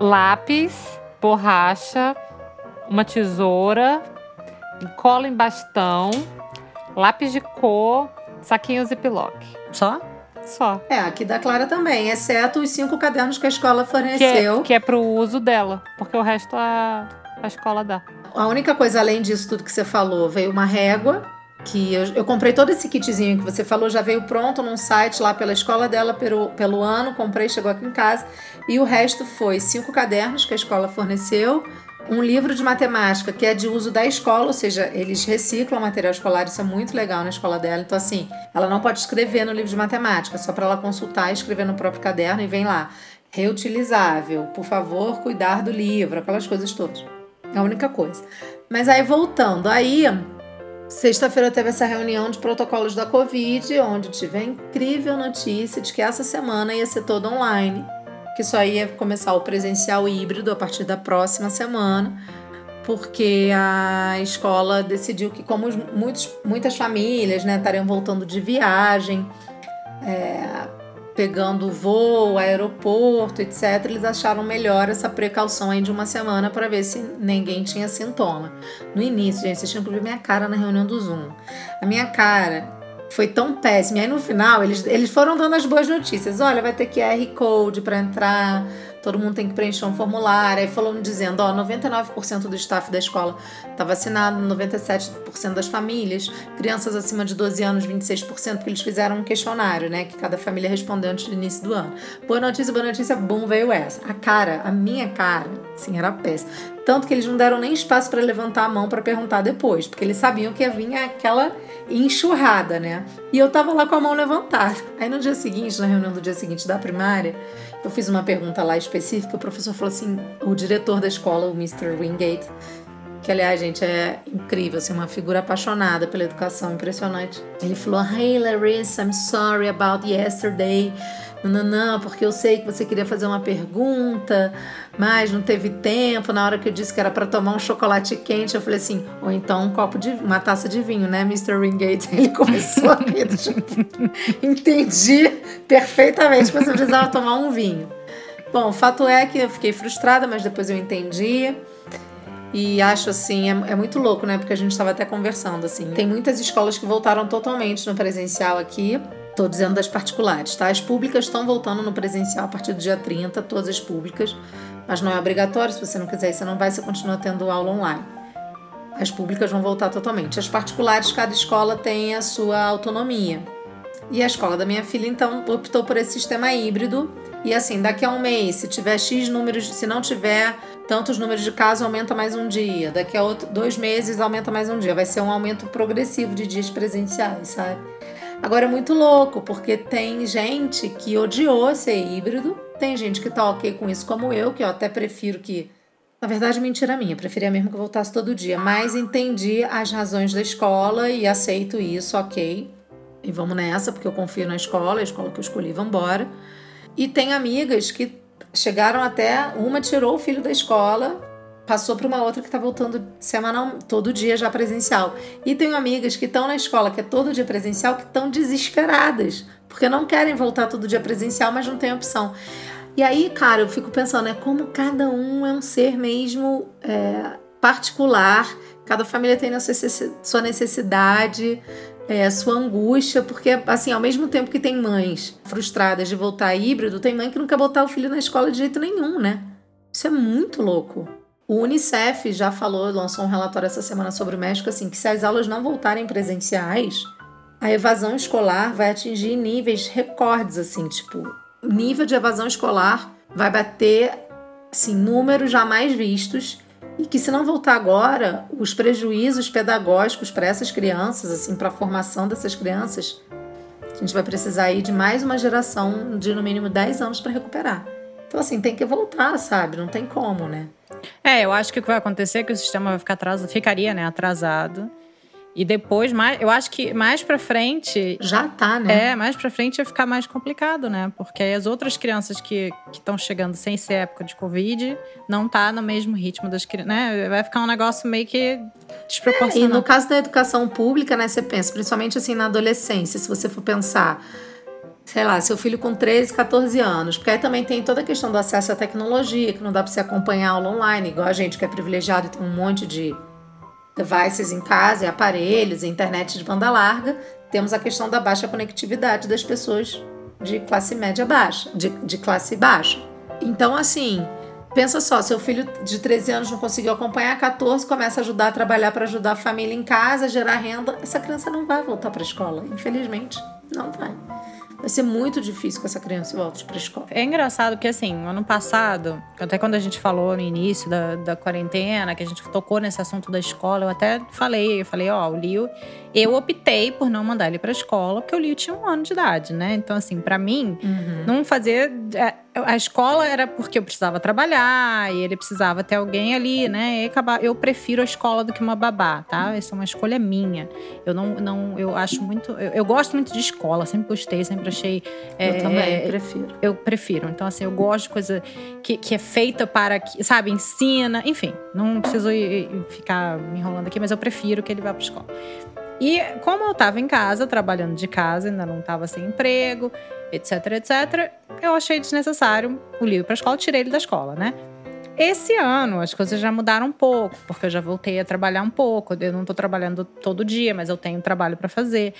Lápis, borracha, uma tesoura, cola em bastão, lápis de cor, saquinhos e piloque. Só? Só. É, aqui da Clara também, exceto os cinco cadernos que a escola forneceu. Que é, que é pro uso dela, porque o resto a, a escola dá. A única coisa além disso tudo que você falou, veio uma régua, que eu, eu, comprei todo esse kitzinho que você falou, já veio pronto num site lá pela escola dela pelo, pelo ano, comprei, chegou aqui em casa. E o resto foi cinco cadernos que a escola forneceu, um livro de matemática que é de uso da escola, ou seja, eles reciclam material escolar, isso é muito legal na escola dela. Então, assim, ela não pode escrever no livro de matemática, só para ela consultar e escrever no próprio caderno e vem lá. Reutilizável, por favor, cuidar do livro, aquelas coisas todas. É a única coisa. Mas aí, voltando, aí, sexta-feira teve essa reunião de protocolos da Covid, onde tive a incrível notícia de que essa semana ia ser toda online que só ia começar o presencial híbrido a partir da próxima semana, porque a escola decidiu que, como muitos, muitas famílias né, estariam voltando de viagem, é, pegando voo, aeroporto, etc., eles acharam melhor essa precaução aí de uma semana para ver se ninguém tinha sintoma. No início, gente, vocês tinham que ver minha cara na reunião do Zoom. A minha cara foi tão péssimo. E aí no final eles, eles foram dando as boas notícias. Olha, vai ter QR Code para entrar, todo mundo tem que preencher um formulário. Aí falando dizendo, ó, 99% do staff da escola está vacinado, 97% das famílias, crianças acima de 12 anos, 26%, porque eles fizeram um questionário, né, que cada família respondeu antes do início do ano. Boa notícia, boa notícia, bum, veio essa. A cara, a minha cara, sim, era péssima. Tanto que eles não deram nem espaço para levantar a mão para perguntar depois, porque eles sabiam que ia vir aquela enxurrada, né? E eu tava lá com a mão levantada. Aí no dia seguinte, na reunião do dia seguinte da primária, eu fiz uma pergunta lá específica, o professor falou assim, o diretor da escola, o Mr. Wingate, que aliás, gente, é incrível, assim, uma figura apaixonada pela educação, impressionante. Ele falou: Hey Larissa, I'm sorry about yesterday não, porque eu sei que você queria fazer uma pergunta, mas não teve tempo. Na hora que eu disse que era para tomar um chocolate quente, eu falei assim, ou então um copo de uma taça de vinho, né, Mr. Ringate? Ele começou a rir, tipo, entendi perfeitamente que você precisava tomar um vinho. Bom, o fato é que eu fiquei frustrada, mas depois eu entendi. E acho assim, é, é, muito louco, né? Porque a gente estava até conversando assim. Tem muitas escolas que voltaram totalmente no presencial aqui. Estou dizendo das particulares, tá? As públicas estão voltando no presencial a partir do dia 30, todas as públicas, mas não é obrigatório. Se você não quiser, você não vai, você continua tendo aula online. As públicas vão voltar totalmente. As particulares, cada escola tem a sua autonomia. E a escola da minha filha, então, optou por esse sistema híbrido. E assim, daqui a um mês, se tiver X números, se não tiver tantos números de casos, aumenta mais um dia. Daqui a outro, dois meses, aumenta mais um dia. Vai ser um aumento progressivo de dias presenciais, sabe? Agora é muito louco, porque tem gente que odiou ser híbrido, tem gente que tá ok com isso, como eu, que eu até prefiro que. Na verdade, mentira minha, preferia mesmo que eu voltasse todo dia, mas entendi as razões da escola e aceito isso, ok. E vamos nessa, porque eu confio na escola, a escola que eu escolhi, vambora. E tem amigas que chegaram até. Uma tirou o filho da escola passou para uma outra que está voltando semanal, todo dia já presencial. E tenho amigas que estão na escola, que é todo dia presencial, que estão desesperadas, porque não querem voltar todo dia presencial, mas não tem opção. E aí, cara, eu fico pensando, é como cada um é um ser mesmo é, particular, cada família tem sua necessidade, é, sua angústia, porque, assim, ao mesmo tempo que tem mães frustradas de voltar híbrido, tem mãe que não quer botar o filho na escola de jeito nenhum, né? Isso é muito louco. O Unicef já falou, lançou um relatório essa semana sobre o México, assim, que se as aulas não voltarem presenciais, a evasão escolar vai atingir níveis recordes, assim, tipo, nível de evasão escolar vai bater, assim, números jamais vistos e que se não voltar agora, os prejuízos pedagógicos para essas crianças, assim, para a formação dessas crianças, a gente vai precisar aí de mais uma geração de no mínimo 10 anos para recuperar. Então, assim, tem que voltar, sabe? Não tem como, né? É, eu acho que o que vai acontecer é que o sistema vai ficar atrasado, ficaria, né, atrasado. E depois, mais, eu acho que mais pra frente. Já tá, né? É, mais pra frente vai ficar mais complicado, né? Porque aí as outras crianças que estão chegando sem ser época de Covid não tá no mesmo ritmo das crianças, né? Vai ficar um negócio meio que desproporcional. É, e no caso da educação pública, né, você pensa, principalmente assim na adolescência, se você for pensar sei lá, seu filho com 13, 14 anos. Porque aí também tem toda a questão do acesso à tecnologia, que não dá para você acompanhar aula online, igual a gente que é privilegiado e tem um monte de devices em casa, aparelhos, internet de banda larga. Temos a questão da baixa conectividade das pessoas de classe média baixa, de, de classe baixa. Então, assim, pensa só, seu filho de 13 anos não conseguiu acompanhar, 14 começa a ajudar a trabalhar para ajudar a família em casa, gerar renda, essa criança não vai voltar para a escola, infelizmente, não vai. Vai ser muito difícil que essa criança volte para a escola. É engraçado porque, assim, ano passado, até quando a gente falou no início da, da quarentena, que a gente tocou nesse assunto da escola, eu até falei, eu falei, ó, o Lio, eu optei por não mandar ele para a escola, porque o Lio tinha um ano de idade, né? Então, assim, para mim, uhum. não fazer. É, a escola era porque eu precisava trabalhar e ele precisava ter alguém ali, né? E acabar, eu prefiro a escola do que uma babá, tá? Essa é uma escolha minha. Eu não, não eu acho muito, eu, eu gosto muito de escola, sempre gostei, sempre achei. É, eu também é, prefiro. Eu prefiro. Então assim, eu gosto de coisa que, que é feita para, sabe, ensina, enfim. Não preciso ir, ficar me enrolando aqui, mas eu prefiro que ele vá para escola. E como eu estava em casa, trabalhando de casa, ainda não estava sem emprego, etc, etc, eu achei desnecessário o livro para a escola, tirei ele da escola, né? Esse ano as coisas já mudaram um pouco, porque eu já voltei a trabalhar um pouco. Eu não estou trabalhando todo dia, mas eu tenho trabalho para fazer.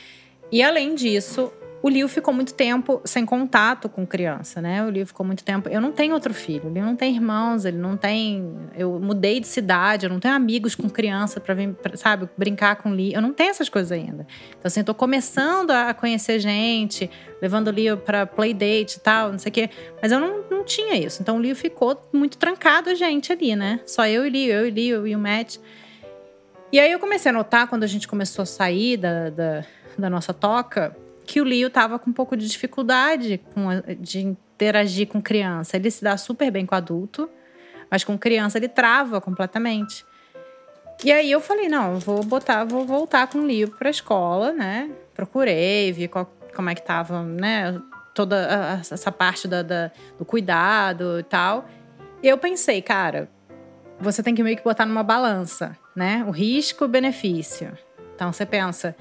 E além disso, o Liu ficou muito tempo sem contato com criança, né? O Liu ficou muito tempo. Eu não tenho outro filho, ele não tem irmãos, ele não tem. Eu mudei de cidade, eu não tenho amigos com criança para vir, pra, sabe, brincar com Liu. Eu não tenho essas coisas ainda. Então, assim, eu tô começando a conhecer gente, levando o Liu pra playdate e tal, não sei o quê. Mas eu não, não tinha isso. Então, o Liu ficou muito trancado a gente ali, né? Só eu e o Liu, eu e o Liu e o Matt. E aí eu comecei a notar, quando a gente começou a sair da, da, da nossa toca que o Leo tava com um pouco de dificuldade com de interagir com criança. Ele se dá super bem com adulto, mas com criança ele trava completamente. E aí eu falei, não, vou botar, vou voltar com o Leo para escola, né? Procurei, vi qual, como é que tava, né? Toda essa parte da, da, do cuidado e tal. Eu pensei, cara, você tem que meio que botar numa balança, né? O risco e o benefício. Então você pensa,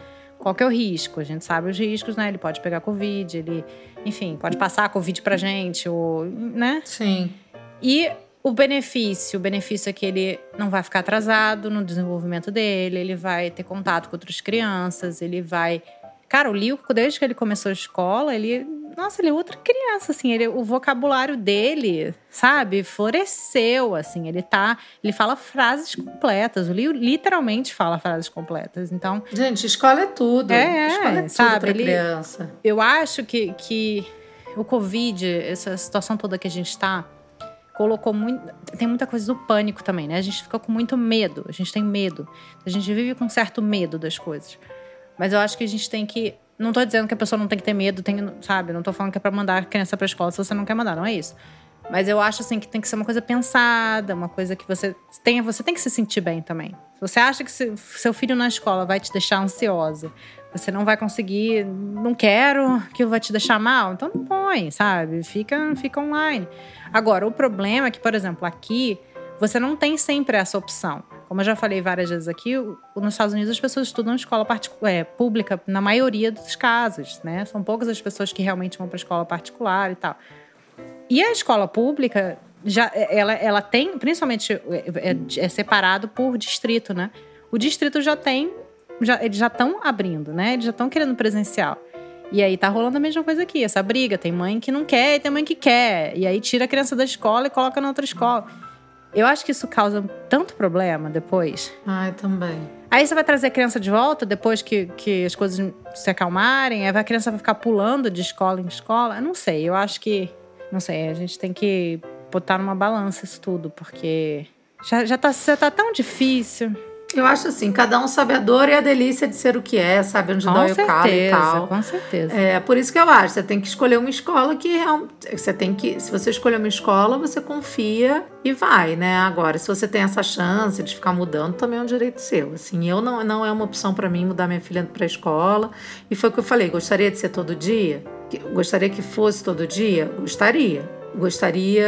qual que é o risco? A gente sabe os riscos, né? Ele pode pegar Covid, ele, enfim, pode passar a Covid pra gente, ou, né? Sim. E o benefício, o benefício é que ele não vai ficar atrasado no desenvolvimento dele, ele vai ter contato com outras crianças, ele vai Cara, o Liu, desde que ele começou a escola, ele. Nossa, ele é outra criança, assim. Ele, o vocabulário dele, sabe, floresceu, assim. Ele tá. Ele fala frases completas. O Liu literalmente fala frases completas. Então. Gente, escola é tudo. É, escola é tudo sabe, pra ele, criança. Eu acho que, que o Covid, essa situação toda que a gente tá colocou muito. Tem muita coisa do pânico também, né? A gente fica com muito medo, a gente tem medo. A gente vive com certo medo das coisas. Mas eu acho que a gente tem que. Não tô dizendo que a pessoa não tem que ter medo, tem, sabe? Não tô falando que é pra mandar a criança pra escola se você não quer mandar, não é isso. Mas eu acho assim que tem que ser uma coisa pensada, uma coisa que você tenha, você tem que se sentir bem também. Se você acha que se, seu filho na escola vai te deixar ansiosa, você não vai conseguir, não quero, que vai te deixar mal, então não põe, sabe? Fica, fica online. Agora, o problema é que, por exemplo, aqui você não tem sempre essa opção. Como eu já falei várias vezes aqui, nos Estados Unidos as pessoas estudam escola é, pública na maioria dos casos, né? São poucas as pessoas que realmente vão para escola particular e tal. E a escola pública já ela, ela tem, principalmente é, é, é separado por distrito, né? O distrito já tem, já, eles já estão abrindo, né? Eles já estão querendo presencial. E aí tá rolando a mesma coisa aqui, essa briga. Tem mãe que não quer e tem mãe que quer. E aí tira a criança da escola e coloca na outra escola. Eu acho que isso causa tanto problema depois. Ai, também. Aí você vai trazer a criança de volta depois que, que as coisas se acalmarem, aí a criança vai ficar pulando de escola em escola. Eu não sei, eu acho que. Não sei, a gente tem que botar numa balança isso tudo, porque já, já, tá, já tá tão difícil. Eu acho assim, cada um sabe a dor e a delícia de ser o que é, sabe onde com dói certeza, o calo e tal. Com certeza. É, por isso que eu acho, você tem que escolher uma escola que você tem que, se você escolher uma escola, você confia e vai, né? Agora, se você tem essa chance de ficar mudando, também é um direito seu. Assim, eu não, não é uma opção para mim mudar minha filha para escola. E foi o que eu falei, gostaria de ser todo dia? Gostaria que fosse todo dia? Gostaria. Gostaria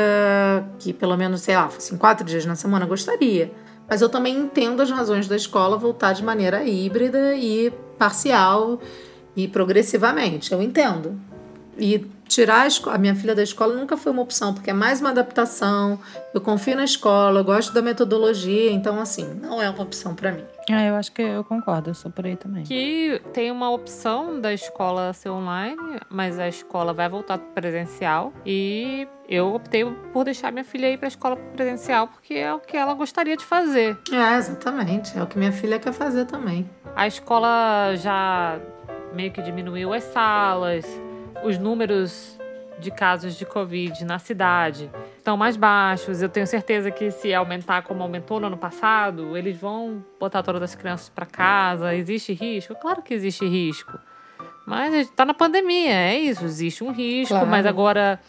que pelo menos, sei lá, fossem quatro dias na semana, gostaria. Mas eu também entendo as razões da escola voltar de maneira híbrida e parcial e progressivamente. Eu entendo. E tirar a, a, minha filha da escola nunca foi uma opção, porque é mais uma adaptação. Eu confio na escola, eu gosto da metodologia, então, assim, não é uma opção para mim. É, eu acho que eu concordo, eu sou por aí também. Que tem uma opção da escola ser online, mas a escola vai voltar presencial. E eu optei por deixar minha filha ir para a escola presencial porque é o que ela gostaria de fazer. É, exatamente. É o que minha filha quer fazer também. A escola já meio que diminuiu as salas, os números de casos de Covid na cidade estão mais baixos. Eu tenho certeza que se aumentar como aumentou no ano passado, eles vão botar todas as crianças para casa. Existe risco? Claro que existe risco. Mas a gente tá na pandemia, é isso. Existe um risco, Claro. mas agora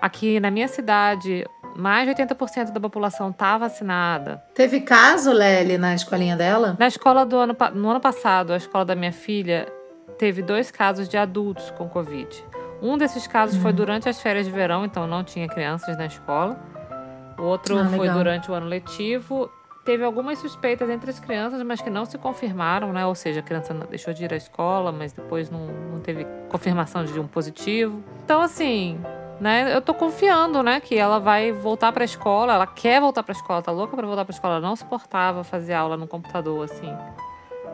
aqui na minha cidade, mais de 80% da população tá vacinada. Teve caso, Lely, na escolinha dela? Na escola do ano, no ano passado, a escola da minha filha teve dois casos de adultos com Covid. Um desses casos Uhum. foi durante as férias de verão, então não tinha crianças na escola. O outro Ah, foi durante o ano letivo. Teve algumas suspeitas entre as crianças, mas que não se confirmaram, né? Ou seja, a criança deixou de ir à escola, mas depois não, não teve confirmação de um positivo. Então, assim, né? Eu tô confiando, né? Que ela vai voltar pra escola. Ela quer voltar pra escola, tá louca pra voltar pra escola. Ela não suportava fazer aula no computador, assim.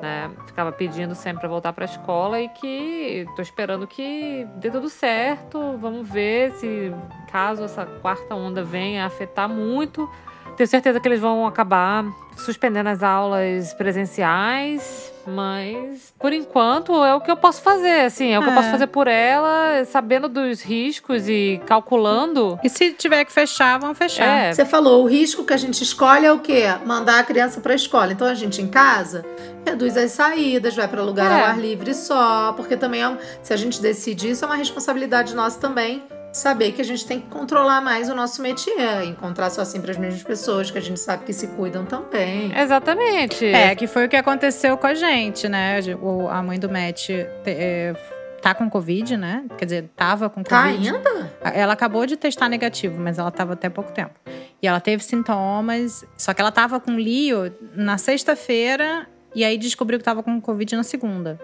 Né? Ficava pedindo sempre pra voltar pra escola e que tô esperando que dê tudo certo. Vamos ver se caso essa quarta onda venha a afetar muito. Tenho certeza que eles vão acabar suspendendo as aulas presenciais, mas por enquanto é o que eu posso fazer, assim, é o que eu É. posso fazer por ela, sabendo dos riscos e calculando. E se tiver que fechar, vão fechar. É, Você falou, o risco que a gente escolhe é o quê? Mandar a criança para a escola. Então a gente em casa reduz as saídas, vai para lugar É. ao ar livre só, porque também é um- se a gente decide isso é uma responsabilidade nossa também. Saber que a gente tem que controlar mais o nosso métier, encontrar só sempre as mesmas pessoas que a gente sabe que se cuidam também. exatamente. É, que foi o que aconteceu com a gente, né? O, a mãe do Matt é, tá com Covid, né? Quer dizer, tava com Tá Covid. ainda? Ela acabou de testar negativo, mas ela tava até pouco tempo. E ela teve sintomas, só que ela tava com Leo na sexta-feira e aí descobriu que tava com Covid na segunda.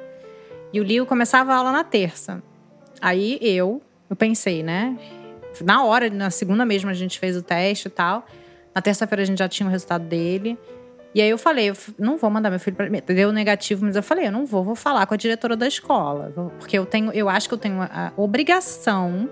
E o Leo começava a aula na terça. Aí eu, eu pensei, né? Na hora, na segunda mesmo, a gente fez o teste e tal. Na terça-feira a gente já tinha o resultado dele. E aí eu falei, eu não vou mandar meu filho mim. Deu negativo, mas eu falei, eu não vou, vou falar com a diretora da escola. Porque eu tenho, eu acho que eu tenho a obrigação.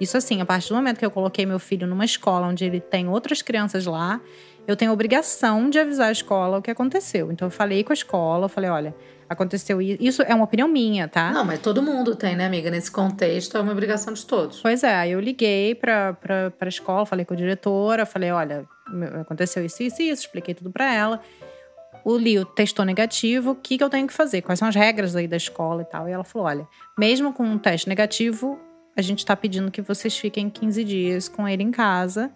Isso assim, a partir do momento que eu coloquei meu filho numa escola onde ele tem outras crianças lá, eu tenho a obrigação de avisar a escola o que aconteceu. Então eu falei com a escola, eu falei, olha, aconteceu isso. Isso é uma opinião minha, tá? Não, mas todo mundo tem, né, amiga? Nesse contexto é uma obrigação de todos. Pois é, aí eu liguei pra, pra, pra escola, falei com a diretora, falei, olha, aconteceu isso, isso e isso, expliquei tudo pra ela. O Lio testou negativo, o que, que eu tenho que fazer? Quais são as regras aí da escola e tal? E ela falou, olha, mesmo com um teste negativo, a gente tá pedindo que vocês fiquem 15 dias com ele em casa.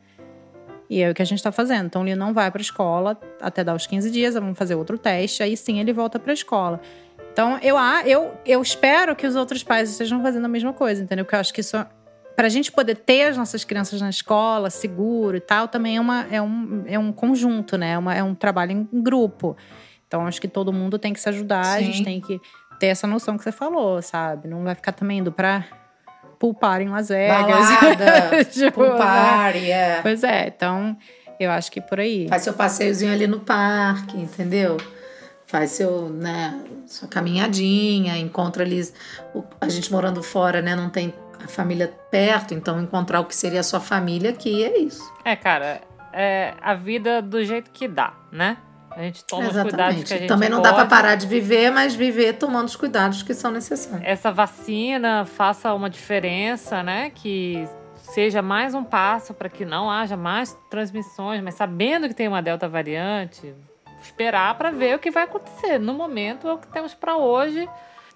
E é o que a gente tá fazendo. Então, o Lio não vai pra escola até dar os 15 dias, vamos fazer outro teste, aí sim ele volta pra escola. Então, eu, ah, eu, eu espero que os outros pais estejam fazendo a mesma coisa, entendeu? Porque eu acho que isso para a gente poder ter as nossas crianças na escola, seguro e tal, também é, uma, é, um, é um conjunto, né? É, uma- é um trabalho em grupo. Então, acho que todo mundo tem que se ajudar, a Sim. gente tem que ter essa noção que você falou, sabe? Não vai ficar também indo pra pulpar em Las Vegas. Balada, Tipo, pool né? party, é. Pois é, então eu acho que por aí. Faz seu passeiozinho ali no parque, entendeu? Faz seu, né, sua caminhadinha, encontra ali o- a gente morando fora, né, não tem a família perto, então encontrar o que seria a sua família aqui é isso. É, cara, é a vida do jeito que dá, né? A gente toma os cuidados que a gente Também não dá pra pode. parar de viver, mas viver tomando os cuidados que são necessários. Essa vacina faça uma diferença, né? Que seja mais um passo para que não haja mais transmissões, mas sabendo que tem uma delta variante, esperar para ver o que vai acontecer. No momento é o que temos para hoje.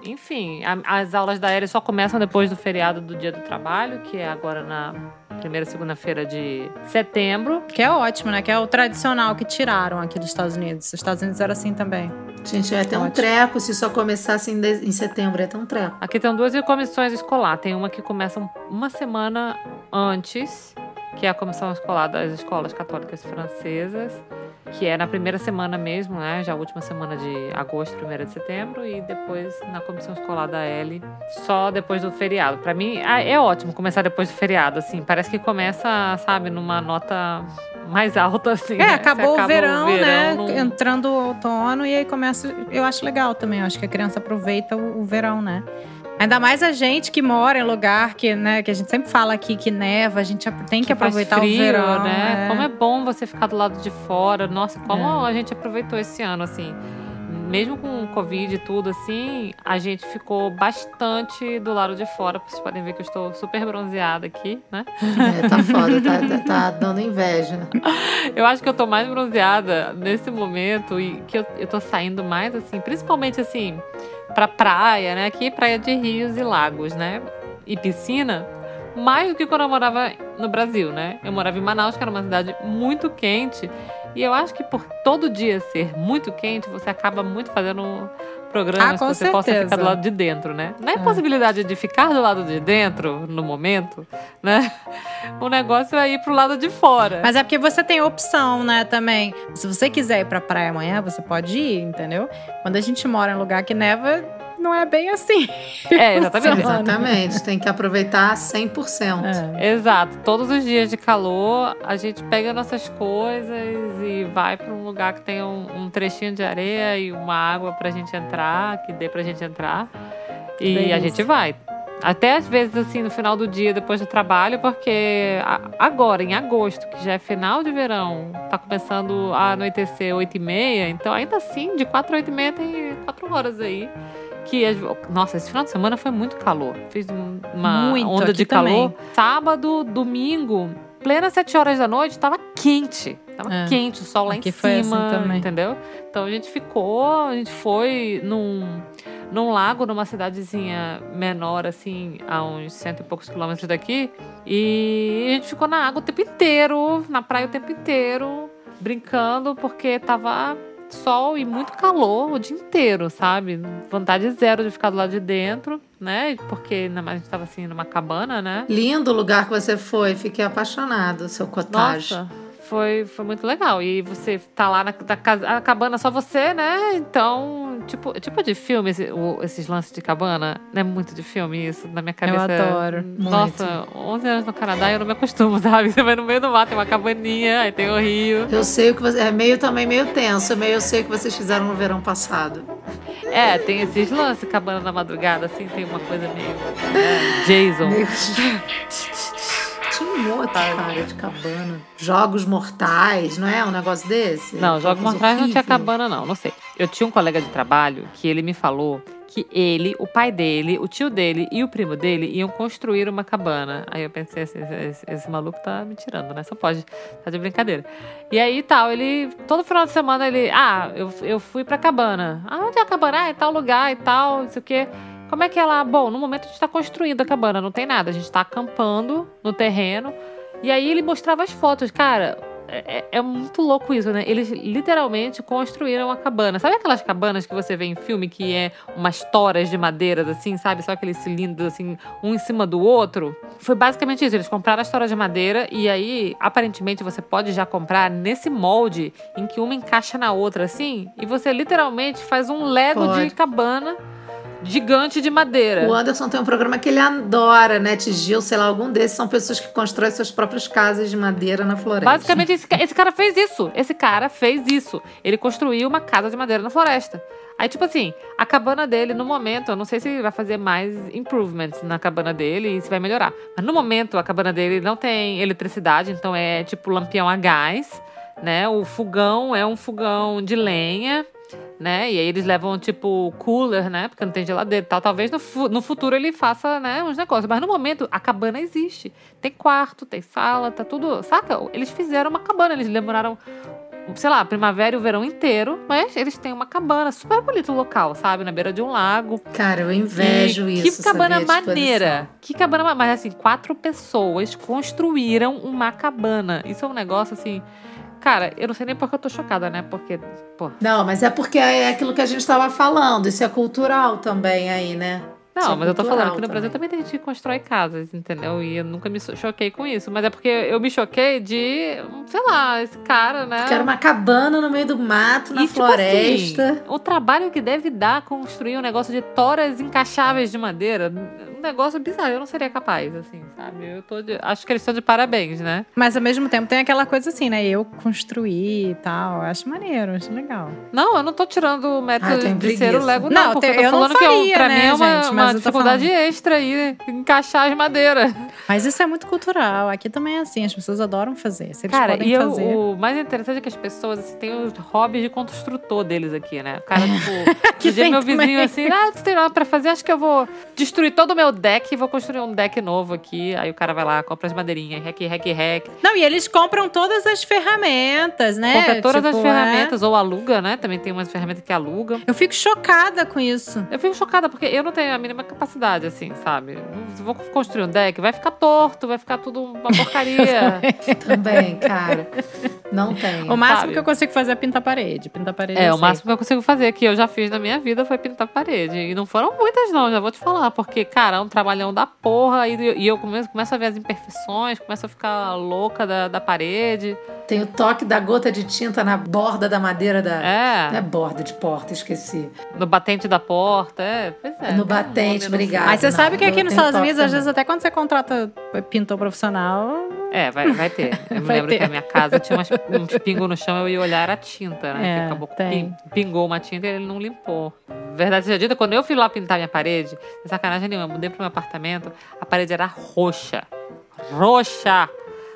Enfim, a- as aulas da Ellie só começam depois do feriado do Dia do Trabalho, que é agora na primeira segunda-feira de setembro. Que é ótimo, né? Que é o tradicional que tiraram aqui dos Estados Unidos. Os Estados Unidos era assim também. Gente, ia ter um treco se só começasse em, de- em setembro, ia ter um treco. Aqui tem duas comissões escolar. Tem uma que começa um- uma semana antes, que é a comissão escolar das escolas católicas francesas, que é na primeira semana mesmo, né? Já a última semana de agosto, primeira de setembro, e depois na comissão escolar da L, só depois do feriado. Pra mim ah, é ótimo começar depois do feriado, assim. Parece que começa, sabe, numa nota mais alta, assim. É, né? acabou, Você o verão, né? num- Entrando o outono e aí começa. Eu acho legal também. Eu acho que a criança aproveita o, o verão, né? Ainda mais a gente que mora em lugar que, né, que a gente sempre fala aqui que neva, a gente tem que, que aproveitar frio, o verão. né? é. Como é bom você ficar do lado de fora. Nossa, como É. a gente aproveitou esse ano, assim. Mesmo com o Covid e tudo, assim, a gente ficou bastante do lado de fora. Vocês podem ver que eu estou super bronzeada aqui, né? É, tá foda, tá, tá, tá dando inveja. Eu acho que eu tô mais bronzeada nesse momento e que eu, eu tô saindo mais, assim, principalmente, assim, pra praia, né? Aqui, praia de rios e lagos, né? E piscina. Mais do que quando eu morava no Brasil, né? Eu morava em Manaus, que era uma cidade muito quente. E eu acho que por todo dia ser muito quente, você acaba muito fazendo programas Ah, que você possa certeza. ficar do lado de dentro, né? Não é É. possibilidade de ficar do lado de dentro no momento, né? O negócio é ir pro lado de fora. Mas é porque você tem opção, né, também. Se você quiser ir pra praia amanhã, você pode ir, entendeu? Quando a gente mora em lugar que neva, não é bem assim. É, exatamente. Exatamente, tem que aproveitar 100%. É. Exato. Todos os dias de calor, a gente pega nossas coisas e vai para um lugar que tem um, um trechinho de areia e uma água pra gente entrar, que dê pra gente entrar. E Delícia. a gente vai. Até às vezes, assim, no final do dia, depois do trabalho, porque a- agora, em agosto, que já é final de verão, tá começando a anoitecer 8 e meia, então ainda assim, de 4 a 8 e meia tem 4 horas aí. Que, as- nossa, esse final de semana foi muito calor. Um- uma Muito, onda de calor. também. Sábado, domingo, plena 7 horas da noite, tava quente. Tava É. quente, o sol lá Aqui em assim cima, também. entendeu? Então a gente ficou, a gente foi num, num lago, numa cidadezinha menor, assim, a uns cento e poucos quilômetros daqui. E a gente ficou na água o tempo inteiro, na praia o tempo inteiro, brincando, porque tava sol e muito calor o dia inteiro, sabe? Vontade zero de ficar do lado de dentro, né? Porque ainda mais a gente tava assim numa cabana, né? Lindo o lugar que você foi, fiquei apaixonado, seu cottage. Nossa, foi, foi muito legal. E você tá lá na, na casa, a cabana só você, né? Então, tipo, tipo de filme, esse- o- esses lances de cabana. Não é muito de filme isso, na minha cabeça. adoro, Nossa, 11 anos no Canadá e eu não me acostumo, sabe? Você vai no meio do mato, tem uma cabaninha, aí tem o rio. Eu sei o que você. É meio também meio tenso, meio eu sei o que vocês fizeram no verão passado. É, tem esses lances, cabana na madrugada, assim, tem uma coisa meio. né, Jason. Meio- Tinha um outro cara de cabana. Jogos mortais, não é? Um negócio desse? Não, Jogos Mortais não tinha horrível. cabana, não. Não sei. Eu tinha um colega de trabalho que ele me falou que ele, o pai dele, o tio dele e o primo dele iam construir uma cabana. Aí eu pensei assim, esse, esse maluco tá me tirando, né? Só pode. Tá de brincadeira. E aí tal, ele. Todo final de semana ele. Ah, eu, eu fui pra cabana. Ah, onde é a cabana? Ah, é tal lugar e tal, não sei o quê. Como é que é lá? Bom, no momento a gente tá construindo a cabana, não tem nada. A gente tá acampando no terreno. E aí ele mostrava as fotos. Cara, é, é- é muito louco isso, né? Eles literalmente construíram a cabana. Sabe aquelas cabanas que você vê em filme que é umas toras de madeiras, assim, sabe? Só aqueles cilindros, assim, um em cima do outro? Foi basicamente isso. Eles compraram as toras de madeira e aí, aparentemente, você pode já comprar nesse molde em que uma encaixa na outra, assim, e você literalmente faz um Lego Pode. de cabana gigante de madeira. O Anderson tem um programa que ele adora, né? Tigil, sei lá, algum desses são pessoas que constroem suas próprias casas de madeira na floresta. Basicamente, esse, esse cara fez isso. Esse cara fez isso. Ele construiu uma casa de madeira na floresta. Aí, tipo assim, a cabana dele, no momento, eu não sei se ele vai fazer mais improvements na cabana dele e se vai melhorar. Mas no momento, a cabana dele não tem eletricidade, então é tipo lampião a gás, né? O fogão é um fogão de lenha. Né? E aí eles levam, tipo, cooler, né? Porque não tem geladeira e tal. Talvez no, fu- no futuro ele faça, né, uns negócios. Mas no momento, a cabana existe. Tem quarto, tem sala, tá tudo. Saca? Eles fizeram uma cabana, eles demoraram, sei lá, a primavera e o verão inteiro, mas eles têm uma cabana super bonito o local, sabe? Na beira de um lago. Cara, eu invejo E isso. Que cabana maneira. Que cabana ma- Mas assim, quatro pessoas construíram uma cabana. Isso é um negócio assim. Cara, eu não sei nem porque eu tô chocada, né? Porque, pô. Não, mas é porque é aquilo que a gente estava falando. Isso é cultural também aí, né? Não, é mas eu tô falando que no Brasil também tem gente que constrói casas, entendeu? E eu nunca me choquei com isso. Mas é porque eu me choquei de, sei lá, esse cara, né? Porque era uma cabana no meio do mato, na E, tipo floresta. assim, o trabalho que deve dar construir um negócio de toras encaixáveis de madeira. Negócio bizarro. Eu não seria capaz, assim, sabe? Eu tô de... Acho que eles estão de parabéns, né? Mas ao mesmo tempo tem aquela coisa assim, né? Eu construí e tal. Acho maneiro, acho legal. Não, eu não tô tirando o método Ah, de ser o. Lego, não. Não, porque eu tô eu não falando que faria, eu, pra né, mim é uma, gente? uma Mas eu tô dificuldade extra aí, encaixar as madeiras. Mas isso é muito cultural. Aqui também é assim, as pessoas adoram fazer. Se eles Cara, podem e eu- fazer. o mais interessante é que as pessoas assim, têm os hobbies de construtor deles aqui, né? O cara, tipo, que dia meu também. vizinho assim, ah, tu tem nada pra fazer, acho que eu vou destruir todo o meu deck e vou construir um deck novo aqui. Aí o cara vai lá, compra as madeirinhas, rec, rec, rec, Não, e eles compram todas as ferramentas, né? compra todas as Tipo, ferramentas, ou aluga, né? Também tem umas ferramentas que alugam. é. Eu fico chocada com isso. Eu fico chocada, porque eu não tenho a mínima capacidade, assim, sabe? Vou construir um deck, vai ficar torto, vai ficar tudo uma porcaria. Também, cara. Não tem. O máximo sabe? que eu consigo fazer é pintar parede. Pintar parede. É, o máximo que eu consigo fazer, que eu já fiz na minha vida, foi pintar parede. E não foram muitas, não, já vou te falar. Porque, cara, é um trabalhão da porra. E, e eu começo, começo a ver as imperfeições, começo a ficar louca da, da parede. Tem o toque da gota de tinta na borda da madeira da. Não é É, borda de porta, esqueci. no batente da porta. É, pois é. No um batente, sei. obrigada. Mas você não, sabe que aqui nos Estados Unidos, às vezes, até quando você contrata pintor profissional, É, vai, vai ter. Eu me Vai lembro ter. que a minha casa tinha umas, uns pingos no chão, eu ia olhar, era tinta, né? É, que acabou tem. pin- pingou uma tinta e ele não limpou. Verdade seja dita, quando eu fui lá pintar minha parede, sacanagem nenhuma, eu mudei pro meu apartamento, a parede era roxa. Roxa!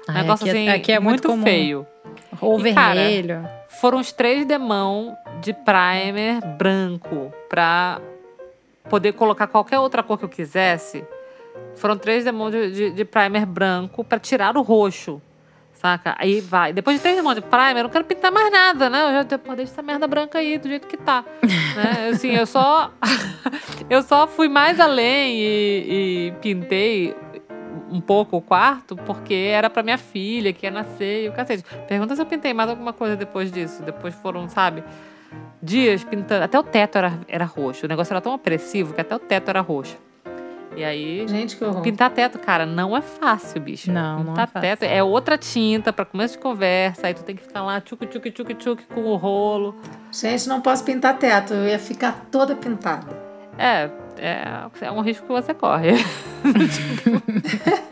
Um Ai, negócio aqui é- assim, aqui é muito muito, feio. ou E, cara, vermelho. Foram uns três demão de primer branco pra poder colocar qualquer outra cor que eu quisesse. Foram três demão de, de, de primer branco pra tirar o roxo. Saca? Aí vai. Depois de três demão de primer, eu não quero pintar mais nada, né? Eu já pô, deixa essa merda branca aí, do jeito que tá. né? Assim, eu só. eu só fui mais além e, e pintei um pouco o quarto porque era pra minha filha que ia nascer e o cacete. Pergunta se eu pintei mais alguma coisa depois disso. Depois foram, sabe, dias pintando. Até o teto era, era roxo. O negócio era tão opressivo que até o teto era roxo. E aí. Gente, que horror. Pintar teto, cara, não é fácil, bicho. Não, não Pintar é fácil. teto é outra tinta pra começo de conversa. Aí tu tem que ficar lá, tchuc, tchuc, tchuc, tchuc, com o rolo. Gente, não posso pintar teto. Eu ia ficar toda pintada. É, é, é um risco que você corre.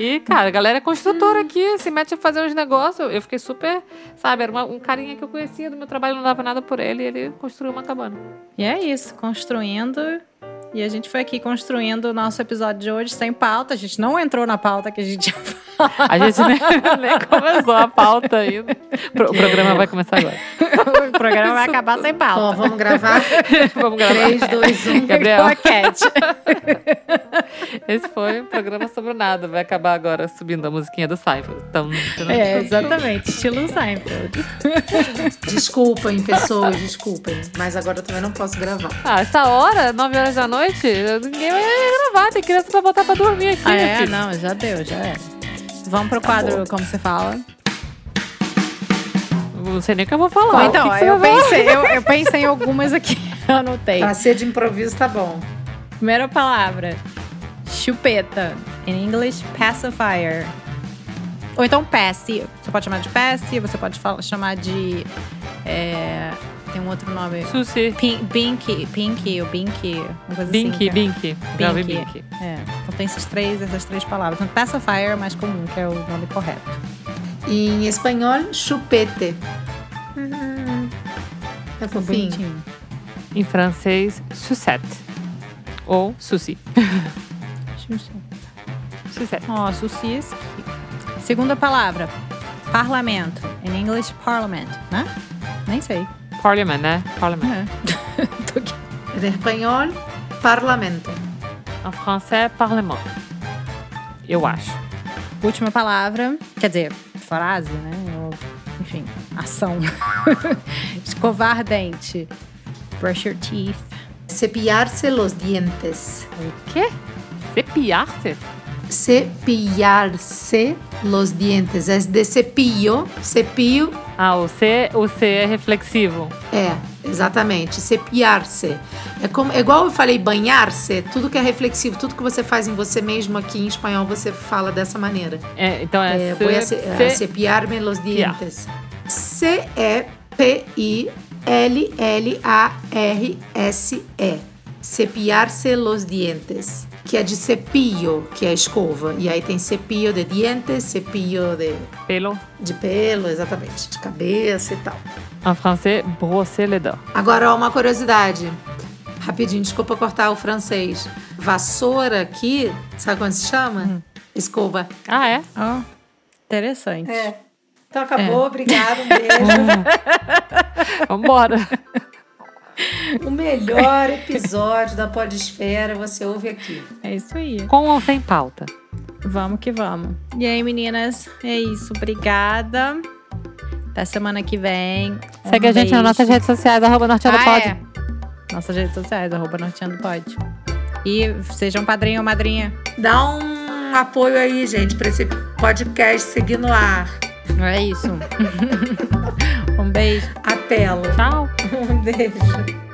E, cara, a galera é construtora aqui, se mete a fazer uns negócios. Eu fiquei super, sabe, era uma- um carinha que eu conhecia do meu trabalho, não dava nada por ele, e ele construiu uma cabana. E é isso, construindo. E a gente foi aqui construindo o nosso episódio de hoje sem pauta. A gente não entrou na pauta que a gente falar. A gente nem, nem começou a pauta ainda. Pro- O programa vai começar agora. o programa vai acabar sem Bom, pauta. vamos gravar? Vamos gravar. 3, 2, 1. Gabriel, esse foi um programa sobre o nada. Vai acabar agora subindo a musiquinha do Seinfeld. Então, É, exatamente. Estilo Seinfeld. Desculpem, pessoas, desculpem. Mas agora eu também não posso gravar. Ah, essa hora, 9 horas da noite, ninguém vai gravar. Tem criança pra botar pra dormir aqui, Ah, meu é? filho. Não, já deu, já era. Vamos pro quadro Como Você Fala. Não sei nem o que eu vou falar. então, que que eu, falar? pensei, eu, eu pensei em algumas aqui. Eu anotei. Pra ser de improviso, tá bom. Primeira palavra: chupeta. In English, pacifier. Ou então passive. Você pode chamar de passive, você pode fala- chamar de. é, tem um outro nome. Sushi. Pin- Binky, Pinky ou Binky. Uma coisa Binky, assim. é- Binky. Já Binky. Binky. É, então tem esses três, essas três palavras. Então, pacifier é mais comum, que é o nome correto. Em espanhol, chupete. É fofinho. Bonitinho. Em francês, sucette. Ou sushi. Sucette. Ó, sucis. Segunda palavra: parlamento. In English, parliament, né? Nem sei. Parliament, né? Parliament. É. Aqui. Em espanhol, parlamento. Em francês, parlement. Eu acho. Última palavra, quer dizer, frase, né? Ou, enfim, ação. Escovar dente. Brush your teeth. Cepillarse los dientes. O quê? Cepiar-se? Cepillarse los dientes. É de cepillo. Cepillo Ah, o C, o C é reflexivo. é, exatamente. Cepillarse. É, como, é igual eu falei banhar-se. Tudo que é reflexivo, tudo que você faz em você mesmo aqui em espanhol, você fala dessa maneira. É, então é, É, C, voy a, ce- a C- cepillarme los dientes. C-E-P-I-L-L-A-R-S-E. Cepillarse los dientes. Que é de cepillo, que é escova. E aí tem cepillo de dientes, cepillo de, Pelo. de pelo, exatamente, de cabeça e tal. En français, brosser les dents. Agora, ó, uma curiosidade. Rapidinho, desculpa cortar o francês. Vassoura aqui, sabe como se chama? Escova. Ah, é? Ó, interessante. É. Então acabou, obrigada, um beijo. Vambora. o melhor episódio da Podesfera você ouve aqui. É isso aí. Com ou sem pauta? Vamos que vamos. E aí, meninas? É isso. Obrigada. Até semana que vem. Segue Um a gente nas nossas redes sociais, arroba norteando Ah, é. Nossas redes sociais, arroba Norteando Pode. E sejam padrinho ou madrinha. Dá um apoio aí, gente, para esse podcast seguir no ar. É isso. um beijo. Apelo. Tchau. Um beijo.